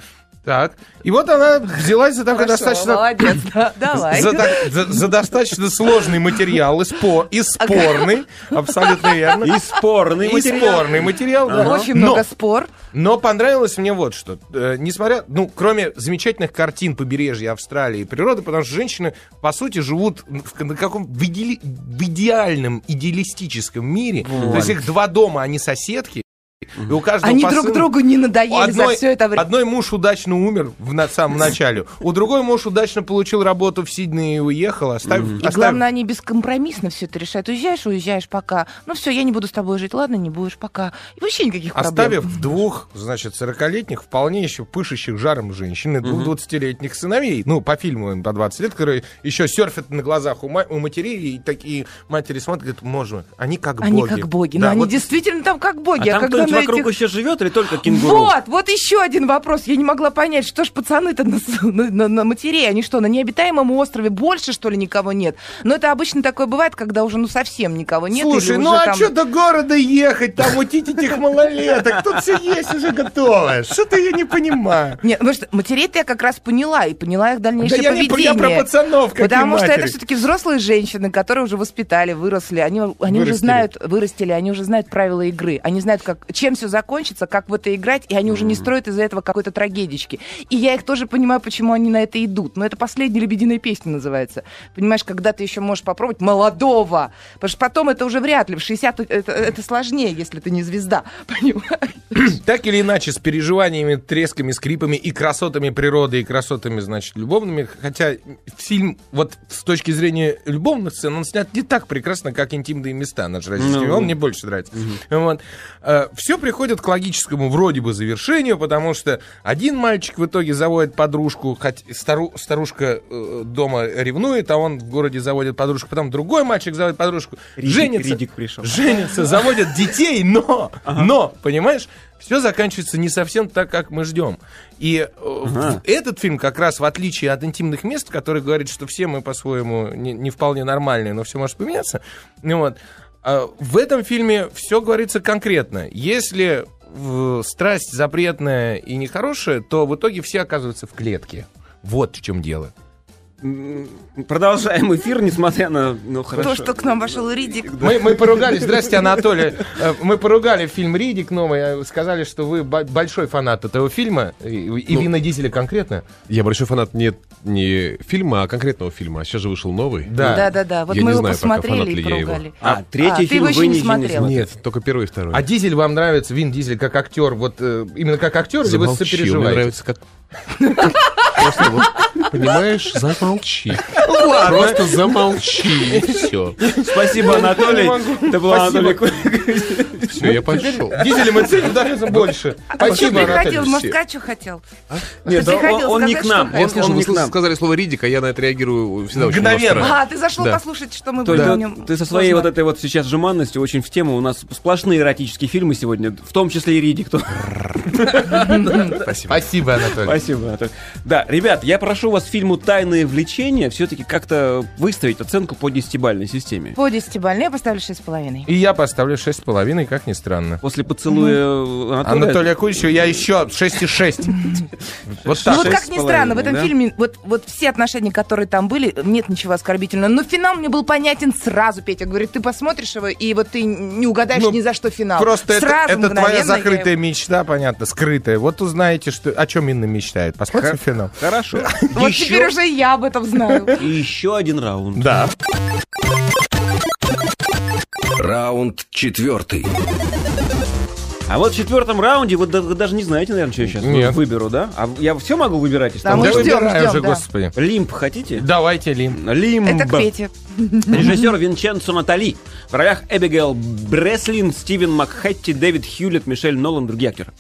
F: Так. И вот она взялась за такой
B: Хорошо,
F: достаточно...
B: молодец, да, [LAUGHS] давай.
F: За, за- за достаточно сложный материал, и, спор, и спорный, абсолютно верно.
E: И спорный
F: И
E: материал.
F: спорный материал, да.
B: Очень
F: Но-
B: много спор.
F: Но понравилось мне вот что. Э, несмотря, ну, кроме замечательных картин побережья Австралии и природы, потому что женщины, по сути, живут в, на каком в, идеали- в идеальном, идеалистическом мире. То есть их два дома, они соседки. И у каждого
B: Они
F: по
B: друг другу не надоели
F: Одной,
B: за все это время.
F: одной муж удачно умер в на самом [LAUGHS] начале, у другой муж удачно получил работу в Сиднее и уехал, оставив...
B: И
F: оставив-
B: главное, они бескомпромиссно все это решают. Уезжаешь, уезжаешь пока. Ну все, я не буду с тобой жить. Ладно, не будешь пока. И вообще никаких проблем.
F: Оставив двух, значит, 40-летних, вполне еще пышущих жаром женщин и двух 20-летних сыновей, ну, по фильму им по 20 лет, которые еще серфят на глазах у, ма- у матерей, и такие матери смотрят, говорят, можно, они как
B: Они
F: боги.
B: как боги.
F: Да,
B: но они
F: вот
B: действительно там как
E: А
B: боги.
E: там
B: когда
E: кто-нибудь
B: на
E: вокруг
B: этих-
E: еще живет или только кенгуру?
B: Вот, вот еще один вопрос. Я не могла понять, что ж пацаны-то на, на, на- на матерей, они что, на необитаемом острове больше, что ли, никого нет? Но это обычно такое бывает, когда уже, ну, совсем никого нет.
F: Слушай, ну а
B: там-
F: что до города ехать, там утить этих малолеток? Тут все есть уже готовое. Что-то я не понимаю.
B: Нет, потому что матерей-то я как раз поняла, и поняла их дальнейшее
F: Да я не про- я
B: поведение.
F: про пацанов, какие
B: Потому что это все-таки взрослые женщины, которые уже воспитали, выросли, они, они уже знают, вырастили, они уже знают правила игры, они знают, как, чем все закончится, как в это играть, и они уже не строят из-за этого какой-то трагедички. И я их тоже понимаю, почему они на это идут. Но это последняя лебединая песня называется. Понимаешь, когда ты еще можешь попробовать молодого, потому что потом это уже вряд ли, в 60 это, это сложнее, если ты не звезда, [LAUGHS] понимаешь? [CLEARS THROAT]
F: Так или иначе, с переживаниями, тресками, скрипами и красотами природы, и красотами, значит, любовными. Хотя фильм, вот с точки зрения любовных сцен, он снят не так прекрасно, как «Интимные места» наш российский.
E: Ну.
F: Он мне больше нравится. Вот. Все приходит к логическому вроде бы завершению, потому что один мальчик в итоге заводит подружку, хоть стару- старушка э, дома ревнует, а он в городе заводит подружку, потом другой мальчик заводит подружку,
E: Ридик-
F: женится,
E: Ридик пришел.
F: женятся, заводят детей, но, но, понимаешь, все заканчивается не совсем так, как мы ждем. И э, этот фильм как раз, в отличие от интимных мест, который говорит, что все мы по-своему не, не вполне нормальные, но все может поменяться, ну вот, в этом фильме все говорится конкретно. Если в- страсть запретная и нехорошая, то в итоге все оказываются в клетке. Вот в чем дело.
E: Продолжаем эфир, несмотря на... Ну, хорошо.
B: То, что к нам вошел Ридик.
F: Мы, мы поругались, здрасте, Анатолий. Э, Мы поругали фильм «Ридик» новый, э, сказали, что вы бо- большой фанат этого фильма, и, и
H: Ну,
F: Вина Дизеля конкретно.
H: Я большой фанат не, не фильма, а конкретного фильма. А сейчас же вышел новый.
F: Да.
B: Да-да-да, вот
H: Я
B: мы
H: не
B: его
H: знаю пока, фанат
B: посмотрели и
H: ли я его.
B: поругали.
E: А, третий
B: А, ты
E: фильм
B: его еще
E: вы
B: не
E: не
B: смотрел?
H: Нет, только первый и второй.
F: А Дизель вам нравится, Вин Дизель, как актер, вот э, именно как актер, или вы
H: Замолчи, мне
F: сопереживаете?
H: нравится как... [LAUGHS] Понимаешь, замолчи. Просто замолчи, и все.
E: Спасибо, Анатолий. Это был
F: Спасибо.
E: Анатолий.
H: Все, я пошел.
F: Дизеля мы ценим раза больше.
B: А ты что
F: Спасибо,
B: приходил?
F: Анатолий.
B: Может, Катю хотел?
E: Нет, он-
B: приходил
E: он не
B: сказать,
E: к нам.
B: что-
E: Он он
H: вы
E: не к нам.
H: сказали слово Ридик, а я на это реагирую всегда очень
F: Мгновенно.
H: остро.
B: А, ты зашел
H: Да.
B: послушать, что мы будем о нем
E: ты со своей вот этой вот сейчас жеманностью очень в тему. У нас сплошные эротические фильмы сегодня, в том числе и Ридик. [LAUGHS]
H: Спасибо.
F: Спасибо, Анатолий.
E: Спасибо, Анатолий. Да, ребят, я прошу вас фильму «Тайные влечения» все-таки как-то выставить оценку по десятибальной системе.
B: По десятибалльной я поставлю шесть с половиной.
F: И я поставлю шесть с половиной, как ни странно.
E: После поцелуя Анатолия...
F: Анатолия Куличева я еще 6,6. [LAUGHS] Вот
B: Ну
F: так.
B: вот
E: шесть
B: как ни странно, в этом фильме вот, вот все отношения, которые там были, нет ничего оскорбительного. Но финал мне был понятен сразу, Петя. Говорит, ты посмотришь его, и вот ты не угадаешь
F: Ну,
B: ни за что финал.
F: Просто это,
B: сразу,
F: это твоя
B: я
F: закрытая мечта, понятно, скрытая. Вот узнаете, что, о чем Инна мечтает. Посмотрим финал.
E: Хорошо. [LAUGHS]
B: Вот теперь
E: Еще,
B: уже я об этом знаю. [LAUGHS]
E: и еще один раунд.
F: Да.
A: Раунд четвертый.
E: А вот в четвертом раунде вы даже не знаете, наверное, что я сейчас
F: Нет.
E: выберу, да? А я все могу выбирать? из
B: Да,
E: того,
B: мы
F: Да
B: ждем, ждем,
F: уже,
B: да.
F: господи.
E: Лимб хотите?
F: Давайте, Лин.
E: Лимб.
B: Это к Пете. [LAUGHS]
E: Режиссер Винченцо Натали. В ролях Эбигейл Бреслин, Стивен Макхетти, Дэвид Хьюлетт, Мишель Нолан и другие актеры.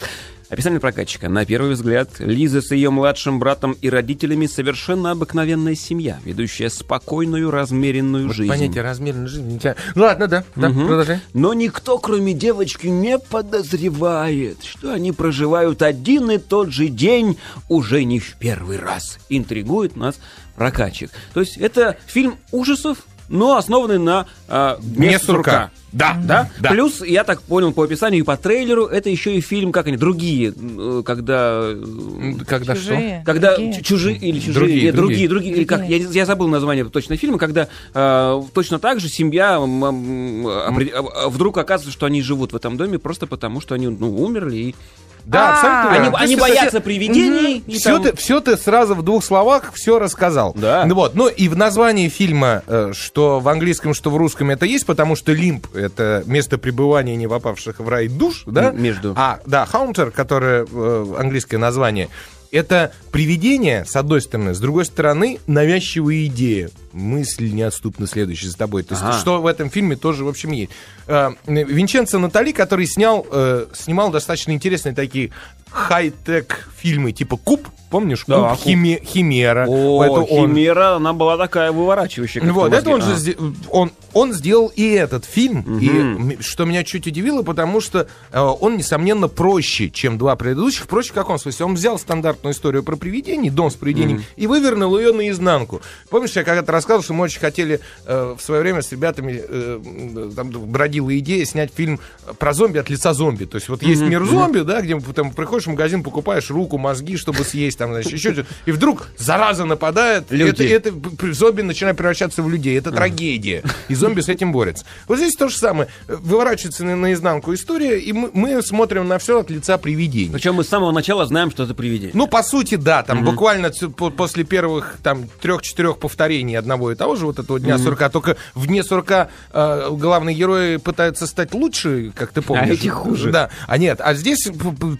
E: Описание прокатчика. На первый взгляд, Лиза с ее младшим братом и родителями совершенно обыкновенная семья, ведущая спокойную, размеренную жизнь.
F: Понятие размерной жизни. Ну ладно, да. Да, продолжай.
E: Но никто, кроме девочки, не подозревает, что они проживают один и тот же день уже не в первый раз. Интригует нас прокатчик. То есть это фильм ужасов, но основанный на э,
F: Не
E: «Место
F: сурка».
E: сурка».
F: Да,
E: Да?
F: да.
E: Плюс, я так понял по описанию и по трейлеру, это еще и фильм, как они, другие, э, когда... э,
F: Когда что?
B: Чужие.
E: Когда
B: другие.
E: чу- чужие или чужие,
F: Другие,
E: нет, другие,
F: другие.
E: другие, или как, я, я забыл название точно фильма, когда э, точно так же семья м, м, опре- а- а вдруг оказывается, что они живут в этом доме просто потому, что они ну, умерли и
F: Да,
B: А,
F: абсолютно
E: Они,
F: верно.
E: они боятся привидений. и
F: Все
E: там-
F: ты, все ты сразу в двух словах все рассказал.
E: Да.
F: Ну Вот. Ну и в названии фильма, э, что в английском, что в русском это есть, потому что лимб это место пребывания не попавших в рай душ, да?
E: Между.
F: А, да, хаунтер, которое э, английское название, это привидение, с одной стороны, с другой стороны, навязчивая идея. Мысль неотступно следующая за тобой. То есть,
E: Ага.
F: что в этом фильме тоже, в общем, есть. Э, Винченцо Натали, который снял, э, снимал достаточно интересные такие хай-тек фильмы, типа Куб, помнишь?
E: Да,
F: Куб,
E: «Куб».
F: Химе- Химера.
E: О,
F: Это он.
E: Химера, она была такая выворачивающая.
F: Вот, это он же он, он сделал и этот фильм, и м- что меня чуть удивило, потому что э, он, несомненно, проще, чем два предыдущих. Проще в каком смысле? Он взял стандартную историю про привидений, дом с привидением, и вывернул ее наизнанку. Помнишь, я когда-то рассказывал, что мы очень хотели э, в свое время с ребятами, э, там бродила идея снять фильм про зомби от лица зомби. То есть вот есть мир зомби, да, где там приходишь в магазин, покупаешь руку, мозги, чтобы съесть, там, значит, еще и вдруг зараза нападает,
E: Люди.
F: это, это п- п- зомби начинают превращаться в людей. Это трагедия. И зомби с этим борются. Вот здесь то же самое. Выворачивается на- наизнанку история, и мы, мы смотрим на все от лица привидений.
E: Причем мы с самого начала знаем, что это привидение.
F: Ну, по сути, да, там буквально ц- по- после первых там трех-четырех повторений одного и того же, вот этого дня сурка, только в дне сурка э, главные герои пытаются стать лучше, как ты помнишь.
E: А эти хуже.
F: Да, а нет, а здесь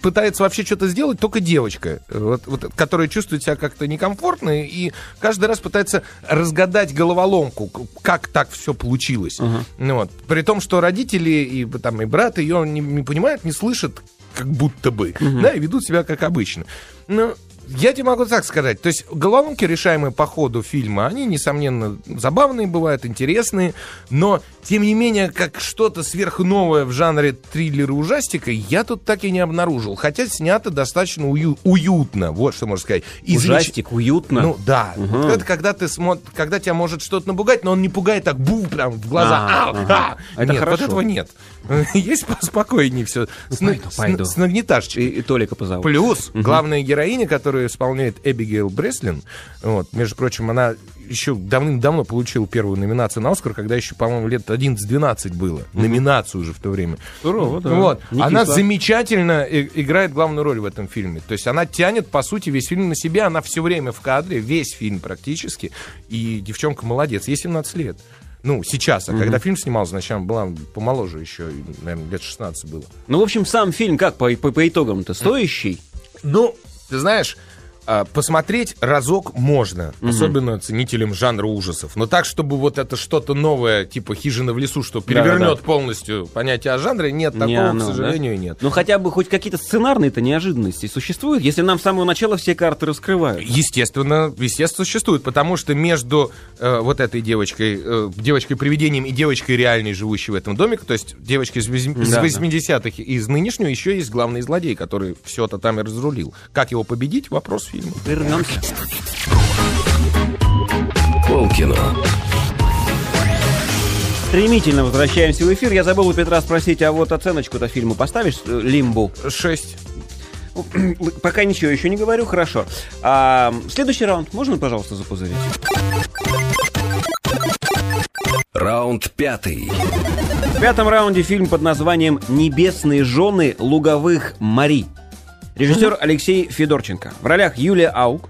F: пытается вообще что-то сделать только девочка, вот, вот, которая чувствует себя как-то некомфортно и каждый раз пытается разгадать головоломку, как так все получилось. Ну, вот. При том, что родители и, там, и брат ее не, не понимают, не слышат, как будто бы, да, и ведут себя как обычно. Но я тебе могу так сказать. То есть головоломки, решаемые по ходу фильма, они, несомненно, забавные бывают, интересные, но, тем не менее, как что-то сверхновое в жанре триллера ужастика я тут так и не обнаружил. Хотя снято достаточно ую- уютно, вот что можно сказать. И замеч-
E: Ужастик, уютно.
F: ну да, Вот это когда ты смотришь, когда тебя может что-то напугать, но он не пугает так бу прям в глаза.
E: А,
F: Ау,
E: ага.
F: а!
E: Это
F: нет,
E: хорошо.
F: вот этого нет. [LAUGHS] Есть поспокойнее все. С,
E: пойду,
F: с-
E: пойду.
F: с нагнеташечкой.
E: И, и Толика позову.
F: Плюс главная героиня, которую исполняет Эбигейл Бреслин, вот, между прочим, она еще давным-давно получила первую номинацию на Оскар, когда еще, по-моему, лет 11-12 было. Номинацию уже в то время.
E: Здорово, да.
F: Вот. Она замечательно и- играет главную роль в этом фильме. То есть она тянет, по сути, весь фильм на себя. Она все время в кадре, весь фильм практически. И девчонка молодец. Ей 17 лет. Ну, сейчас. А когда фильм снимался, значит, она была помоложе еще, наверное, лет 16 было.
E: Ну, в общем, сам фильм как по, по, по итогам-то стоящий?
F: Ну, ты знаешь, посмотреть разок можно, особенно ценителям жанра ужасов. Но так, чтобы вот это что-то новое, типа «Хижина в лесу», что перевернет
E: Да-да-да.
F: полностью понятие о жанре, нет,
E: Не
F: такого,
E: оно,
F: к сожалению,
E: да?
F: нет.
E: Ну, хотя бы хоть какие-то сценарные-то неожиданности существуют, если нам с самого начала все карты раскрывают.
F: Естественно, естественно, существует, потому что между э, вот этой девочкой, э, девочкой-привидением и девочкой реальной, живущей в этом домике, то есть девочкой из,
E: Да, да.
F: 80-х и из нынешнего, еще есть главный злодей, который все-то там и разрулил. Как его победить? Вопрос фильма.
E: Вернемся.
A: Полкино.
E: Стремительно возвращаемся в эфир. Я забыл у Петра спросить, а вот оценочку-то фильму поставишь э, Лимбу?
F: Шесть. [CLEARS THROAT]
E: Пока ничего еще не говорю, хорошо. А, следующий раунд можно, пожалуйста, запузырить?
A: Раунд пятый.
E: В пятом раунде фильм под названием «Небесные жены луговых Мари». Режиссер Алексей Федорченко. В ролях Юлия Аук.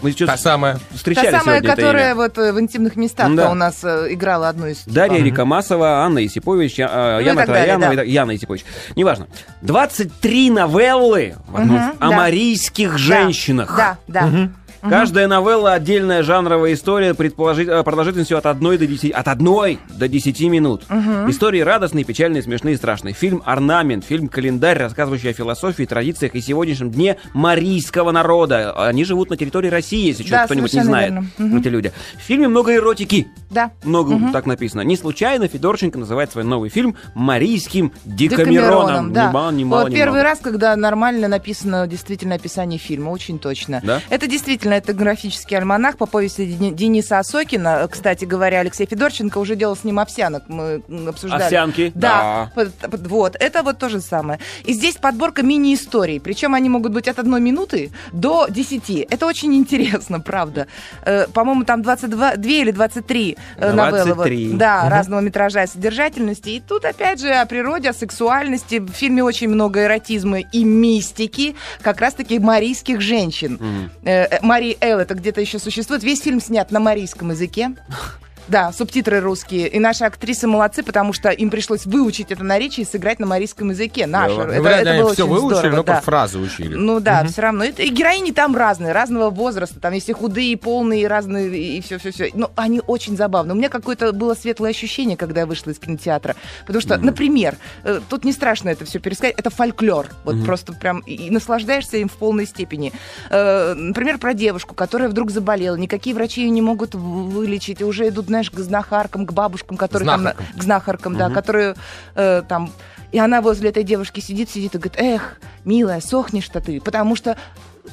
E: Мы сейчас
F: Та самая.
E: встречали
B: Та самая, которая вот э, в интимных местах
E: Да.
B: у нас э, играла одну из...
E: Дарья Рикомасова, Анна Есипович, Я- э,
B: Ну
E: Яна Троянова,
B: да.
E: и так- Яна Есипович. Неважно. 23 новеллы в одном-
B: Мгм,
E: о
B: да.
E: марийских
B: Да,
E: женщинах.
B: Да, да.
E: Каждая новелла отдельная жанровая история э, продолжительностью от 1 до 10, от 1 до 10 минут. Истории радостные, печальные, смешные, страшные. Фильм «Орнамент», фильм «Календарь», рассказывающий о философии, традициях и сегодняшнем дне марийского народа. Они живут на территории России, если
B: Да,
E: кто-нибудь не знает.
B: Мгм.
E: Эти люди. В фильме много эротики.
B: Да.
E: Много так написано. Не случайно Федорченко называет свой новый фильм «Марийским Декамероном».
B: да.
E: Ни мало, ни мало,
B: вот
E: ни
B: первый раз, когда нормально написано действительно описание фильма, очень точно.
E: Да?
B: Это действительно действительно, это графический альманах по повести Дени- Дениса Осокина. Кстати говоря, Алексей Федорченко уже делал с ним овсянок, мы обсуждали.
E: Овсянки,
B: Да, под- вот, это вот то же самое. И здесь подборка мини-историй, причем они могут быть от одной минуты до 10. Это очень интересно, правда. Э, По-моему, там 22 2 или 23 э, новеллы. вот.
E: 23.
B: Да, разного метража и содержательности. И тут, опять же, о природе, о сексуальности. В фильме очень много эротизма и мистики, как раз-таки марийских женщин. Э, э, Мари Эл, это где-то еще существует. Весь фильм снят на марийском языке. [LAUGHS] Да, субтитры русские. И наши актрисы молодцы, потому что им пришлось выучить это наречие и сыграть на марийском языке. Наше.
F: Ну,
B: Это,
F: вряд
B: это было
F: все выучили,
B: здорово,
F: но
B: да.
F: фразы учили.
B: Ну да, все равно. И героини там разные, разного возраста. Там есть и худые, и полные, и разные, и все, все, все. Но они очень забавны. У меня какое-то было светлое ощущение, когда я вышла из кинотеатра. Потому что, например, э, тут не страшно это все пересказать, это фольклор. Вот просто прям и, и наслаждаешься им в полной степени. Э, Например, про девушку, которая вдруг заболела. Никакие врачи ее не могут вылечить. И уже идут, знаешь, к знахаркам, к бабушкам, которые там... на-
F: Знахаркам.
B: К знахаркам, да, которые э, там... И она возле этой девушки сидит, сидит и говорит, эх, милая, сохнешь-то ты, потому что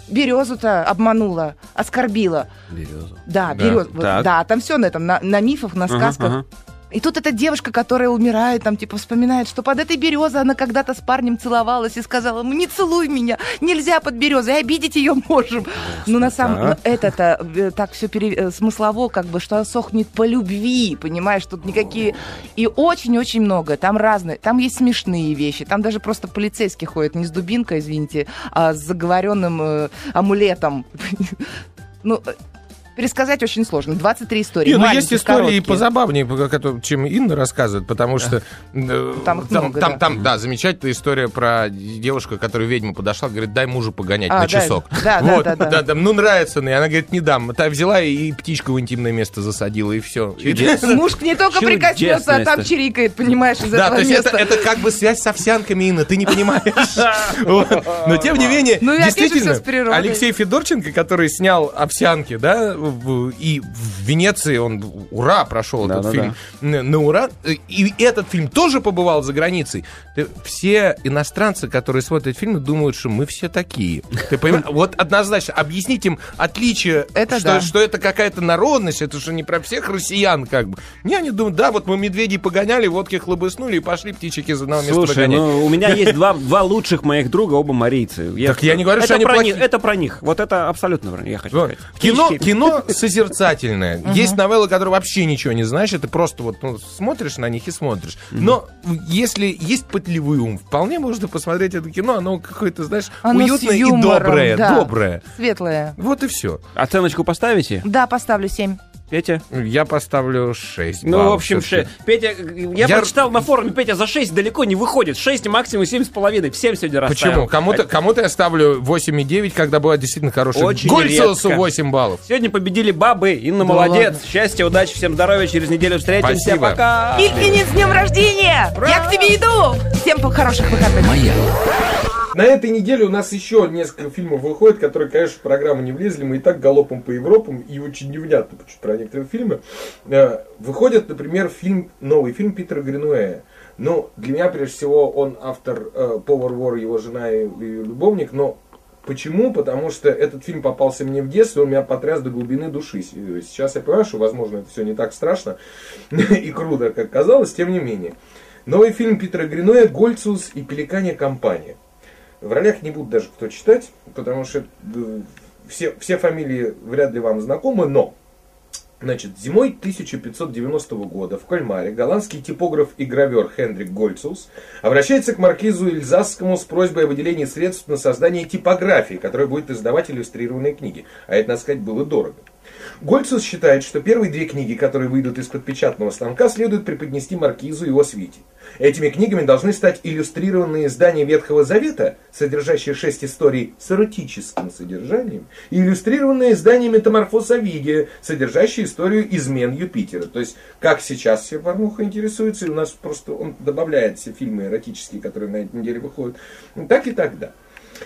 B: березу-то обманула, оскорбила.
E: Березу.
B: Да,
F: Да.
B: березу. вот,
E: Так.
B: Да, там все на этом, на, на мифах, на
E: Ага,
B: сказках.
E: ага.
B: И тут эта девушка, которая умирает, там, типа, вспоминает, что под этой березой она когда-то с парнем целовалась и сказала ему, не целуй меня, нельзя под березой, обидеть ее можем. Ну, на самом
E: так.
B: ну, это-то э, так все смыслово, как бы, что она сохнет по любви, понимаешь, тут никакие... И очень-очень много, там разные, там есть смешные вещи, там даже просто полицейский ходит не с дубинкой, извините, а с заговоренным э, амулетом. [LAUGHS] Ну, э, пересказать очень сложно. 23 истории.
F: Не, ну есть истории и
B: короткие.
F: позабавнее, чем Инна рассказывает, потому что э,
B: Там их много,
F: там,
B: да.
F: там, да, замечательная история про девушку, которая ведьму подошла, говорит, дай мужу погонять
B: А,
F: на
B: да,
F: часок.
B: да, да,
F: вот,
B: да, да.
F: да, ну нравится мне. Она говорит, не дам. Та взяла и, птичку в интимное место засадила, и все. [LAUGHS]
B: Муж не только прикоснется, а там чирикает, понимаешь, из
F: Да,
B: этого
F: то есть это,
B: места.
F: это как бы связь с овсянками, Инна, ты не понимаешь. [LAUGHS] Но тем не менее,
B: Ну
F: действительно. Алексей Федорченко, который снял овсянки, да, и в Венеции он ура прошел этот
E: Да-да-да.
F: фильм на на ура. И этот фильм тоже побывал за границей. Все иностранцы, которые смотрят фильмы, думают, что мы все такие. Ты понимаешь? [LAUGHS] Вот однозначно объяснить им отличие,
B: Это
F: что,
B: да.
F: что это какая-то народность, это же не про всех россиян, как бы. Не, они думают, да, вот мы медведей погоняли, водки хлобыснули и пошли птичек из одного места
E: Слушай,
F: выгонять.
E: ну у меня [LAUGHS] есть два, два лучших моих друга, оба марийцы.
F: Так я не говорю,
E: это
F: что они
E: про
F: плохие.
E: них, Это про них. Вот это абсолютно про них, я хочу
F: Вот.
E: сказать.
F: Кино,
E: Птички.
F: Созерцательное. Есть новеллы, которые вообще ничего не значат, ты просто вот ну, смотришь на них и смотришь. Но если есть пытливый ум, вполне можно посмотреть это кино, оно какое-то, знаешь,
B: Оно
F: уютное и
B: юмором,
F: доброе.
B: да.
F: Доброе.
B: Светлое.
F: Вот и все.
E: Оценочку поставите,
B: Да, поставлю 7.
E: Петя?
F: Я поставлю 6
E: Ну, в общем, ше- Петя, я,
F: Я-
E: прочитал на форуме, Петя за 6 далеко не выходит. 6, максимум 7,5. Всем сегодня расставил.
F: Почему? Кому-то, кому-то я ставлю 8,9, когда была действительно хорошая.
E: Очень редко.
F: 8 баллов.
E: Сегодня победили бабы. Инна
B: Да
E: молодец.
B: ладно.
E: Счастья, удачи, всем здоровья. Через неделю встретимся.
F: Спасибо.
E: Пока.
B: Ильфинин, с днем рождения! Я к тебе иду! Всем хороших выходных.
F: На этой неделе у нас еще несколько фильмов выходит, которые, конечно, в программу не влезли. Мы и так галопом по Европам, и очень невнятно почему про некоторые фильмы. Э, Выходит, например, фильм, новый фильм Питера Гринуэя. Ну, для меня, прежде всего, он автор э, Повар Вор, его жена и, любовник, но Почему? Потому что этот фильм попался мне в детстве, он меня потряс до глубины души. Э, Сейчас я понимаю, что, возможно, это все не так страшно [LAUGHS] и круто, как казалось, тем не менее. Новый фильм Питера Гринуэя «Гольцус и пеликанья компания». В ролях не буду даже кто читать, потому что э, все, все фамилии вряд ли вам знакомы, но Значит, зимой 1590 года в Кальмаре голландский типограф и гравер Хендрик Гольцус обращается к маркизу Ильзасскому с просьбой о выделении средств на создание типографии, которая будет издавать иллюстрированные книги. А это, надо сказать, было дорого. Гольцус считает, что первые две книги, которые выйдут из-под печатного станка, следует преподнести маркизу и его свите. Этими книгами должны стать иллюстрированные издания Ветхого Завета, содержащие шесть историй с эротическим содержанием, и иллюстрированные издания Метаморфоз Овидия, содержащие историю измен Юпитера. То есть, как сейчас все порнуха интересуются, и у нас просто он добавляет все фильмы эротические, которые на этой неделе выходят, так и тогда.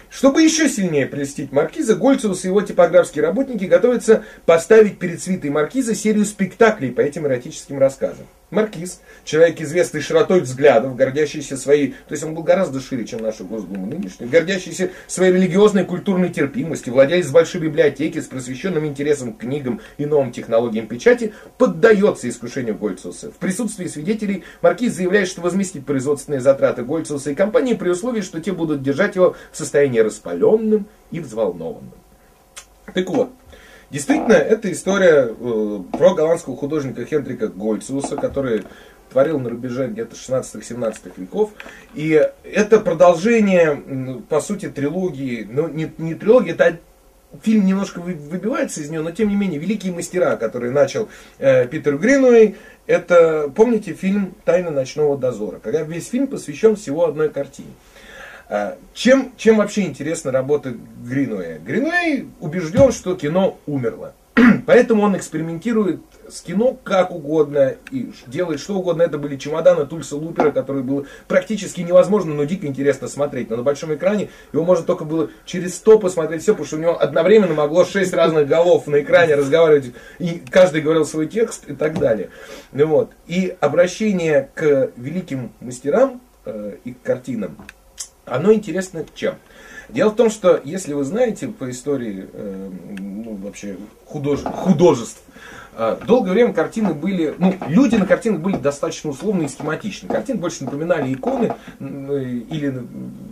F: Чтобы еще сильнее прелестить Маркиза, Гольциус и его типографские работники готовятся поставить перед свитой Маркиза серию спектаклей по этим эротическим рассказам. Маркиз, человек известный широтой взглядов, гордящийся своей, то есть он был гораздо шире, чем наша Госдума нынешняя, гордящийся своей религиозной и культурной терпимостью, владелец большой библиотеки с просвещенным интересом к книгам и новым технологиям печати, поддается искушению Гольцуса. В присутствии свидетелей Маркиз заявляет, что возместит производственные затраты Гольцуса и компании при условии, что те будут держать его в состоянии распаленным и взволнованным. Так вот, Действительно, это история э, про голландского художника Хендрика Гольцуса, который творил на рубеже где-то 16-17 веков. И это продолжение, по сути, трилогии, ну, не, не трилогии, это фильм немножко выбивается из нее, но тем не менее, великие мастера, которые начал э, Питер Гринуэй, это, помните, фильм «Тайна ночного дозора», когда весь фильм посвящен всего одной картине. А, чем, чем вообще интересна работа Гринуэя? Гринуэй убежден, что кино умерло. [CLEARS THROAT] Поэтому он экспериментирует с кино как угодно и делает что угодно. Это были чемоданы Тульса Лупера, которые было практически невозможно, но дико интересно смотреть. Но на большом экране его можно только было через сто посмотреть все, потому что у него одновременно могло шесть разных голов на экране разговаривать, и каждый говорил свой текст и так далее. Вот. И обращение к великим мастерам э, и к картинам оно интересно чем? Дело в том, что если вы знаете по истории э, ну, вообще худож... художеств, э, долгое время картины были, ну, люди на картинах были достаточно условно и схематичны. Картины больше напоминали иконы э, или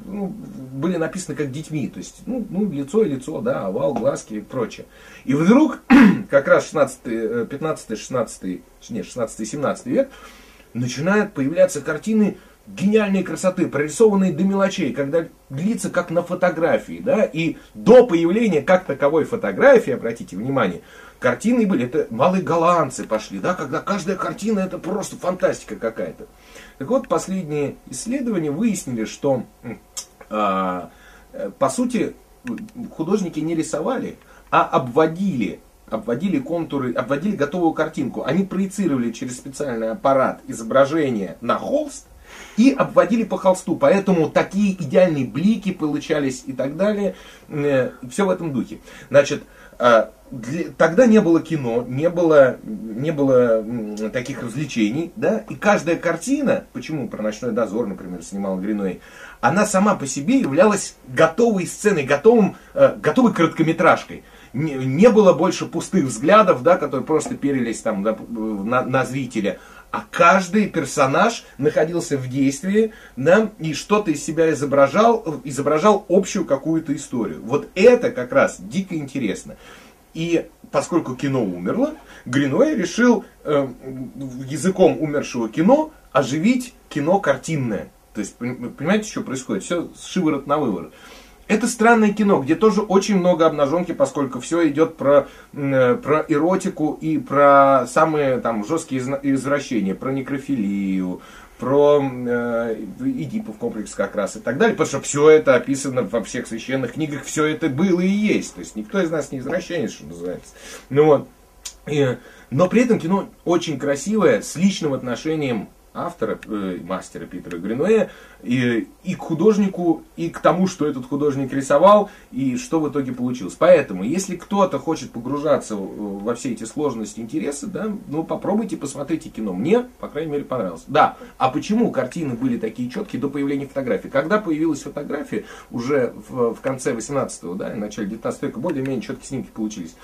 F: ну, были написаны как детьми, то есть ну, ну, лицо и лицо, да, овал, глазки и прочее. И вдруг, [CLEARS THROAT] как раз 16, 15, 16, нет, 16, 17 век, начинают появляться картины гениальной красоты, прорисованные до мелочей, когда длится как на фотографии, да, и до появления как таковой фотографии, обратите внимание, картины были, это малые голландцы пошли, да, когда каждая картина это просто фантастика какая-то. Так вот, последние исследования выяснили, что, а, э, по сути, художники не рисовали, а обводили обводили контуры, обводили готовую картинку. Они проецировали через специальный аппарат изображение на холст, и обводили по холсту. Поэтому такие идеальные блики получались и так далее. Э, Все в этом духе. Значит, э, тогда не было кино, не было, не было таких развлечений, да, и каждая картина, почему про «Ночной дозор», например, снимал Гриной, она сама по себе являлась готовой сценой, готовым, э, готовой короткометражкой. Не, не было больше пустых взглядов, да, которые просто перелись там на, на зрителя, а каждый персонаж находился в действии, да, и что-то из себя изображал, изображал общую какую-то историю. Вот это как раз дико интересно. И поскольку кино умерло, Гриной решил э, языком умершего кино оживить кино картинное. То есть, понимаете, что происходит? Все с шиворот на выворот. Это странное кино, где тоже очень много обнаженки, поскольку все идет про, э, про эротику и про самые там жесткие извращения, про некрофилию, про э, Эдипов комплекс как раз и так далее, потому что все это описано во всех священных книгах, все это было и есть. То есть никто из нас не извращенец, что называется. Ну вот. И, но при этом кино очень красивое, с личным отношением автора, э, мастера Питера Гринуэя, и, и к художнику, и к тому, что этот художник рисовал, и что в итоге получилось. Поэтому, если кто-то хочет погружаться во все эти сложности, интересы, да, ну попробуйте, посмотрите кино. Мне, по крайней мере, понравилось. Да, а почему картины были такие четкие до появления фотографий? Когда появилась фотография, уже в, в конце 18-го, да, и начале 19 века, более-менее четкие снимки получились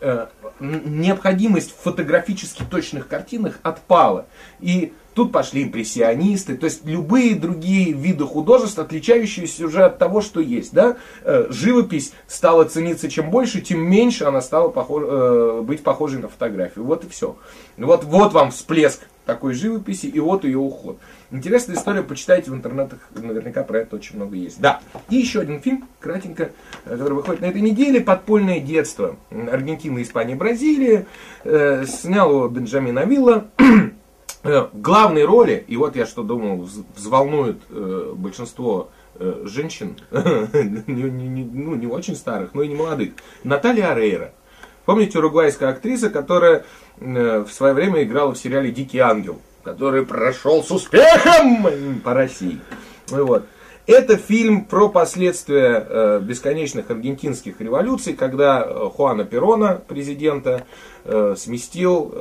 F: э, необходимость в фотографически точных картинах отпала. И Тут пошли импрессионисты, то есть любые другие виды художеств, отличающиеся уже от того, что есть. Да? Э, живопись стала цениться чем больше, тем меньше она стала похож, э, быть похожей на фотографию. Вот и все. Вот, вот вам всплеск такой живописи, и вот ее уход. Интересная история, почитайте в интернетах, наверняка про это очень много есть. Да, и еще один фильм, кратенько, э, который выходит на этой неделе, «Подпольное детство». Аргентина, Испания, Бразилия. Снял его Бенджамин Авилла. [CLEARS THROAT] Э, главной роли, и вот я что думал, взволнует э, большинство э, женщин, [LAUGHS] не, не, ну, не очень старых, но и не молодых, Наталья Арейра. Помните уругвайская актриса, которая э, в свое время играла в сериале «Дикий ангел», который прошел с успехом по России. Ну, вот. Это фильм про последствия э, бесконечных аргентинских революций, когда э, Хуана Перона, президента, э, сместил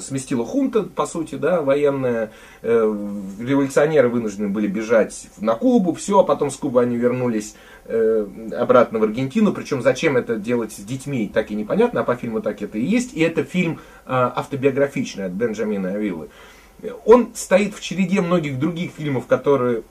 F: сместила хунта, по сути, да, военная. Революционеры вынуждены были бежать на Кубу, все, а потом с Кубы они вернулись обратно в Аргентину. Причем зачем это делать с детьми, так и непонятно, а по фильму так это и есть. И это фильм автобиографичный от Бенджамина Авилы. Он стоит в череде многих других фильмов, которые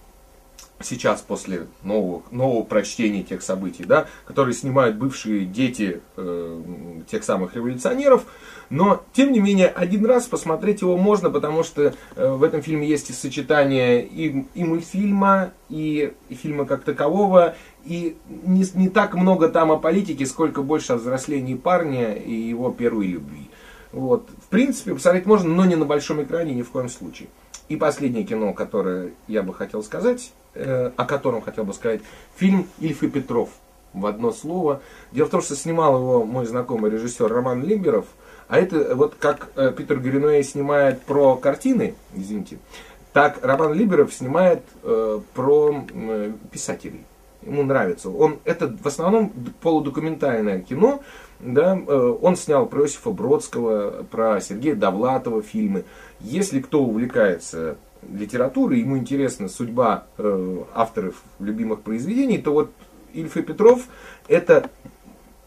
F: сейчас после нового, нового прочтения тех событий, да, которые снимают бывшие дети э, тех самых революционеров. Но, тем не менее, один раз посмотреть его можно, потому что э, в этом фильме есть и сочетание и, и мультфильма, и, и фильма как такового, и не, не так много там о политике, сколько больше о взрослении парня и его первой любви. Вот. В принципе, посмотреть можно, но не на большом экране ни в коем случае. И последнее кино, которое я бы хотел сказать, э, о котором хотел бы сказать, фильм Ильф и Петров. В одно слово. Дело в том, что снимал его мой знакомый режиссер Роман Лимберов. А это вот как э, Питер Гринуэй снимает про картины, извините, так Роман Либеров снимает э, про э, писателей. Ему нравится. Он, это в основном полудокументальное кино. Да, э, он снял про Иосифа Бродского, про Сергея Довлатова фильмы. Если кто увлекается литературой, ему интересна судьба э, авторов любимых произведений, то вот Ильф и Петров это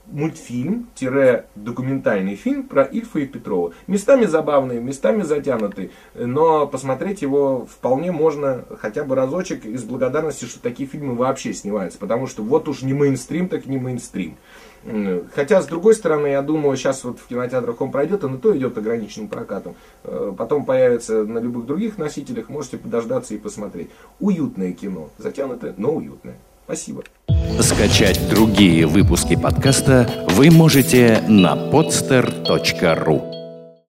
F: мультфильм-документальный фильм про Ильфа и Петрова. Местами забавный, местами затянутый, но посмотреть его вполне можно хотя бы разочек из благодарности, что такие фильмы вообще снимаются, потому что вот уж не мейнстрим, так не мейнстрим. Хотя, с другой стороны, я думаю, сейчас вот в кинотеатрах он пройдет, и на то идет ограниченным прокатом. Э, потом появится на любых других носителях, можете подождаться и посмотреть. Уютное кино, затянутое, но уютное. Спасибо.
A: Скачать другие выпуски подкаста вы можете на podster.ru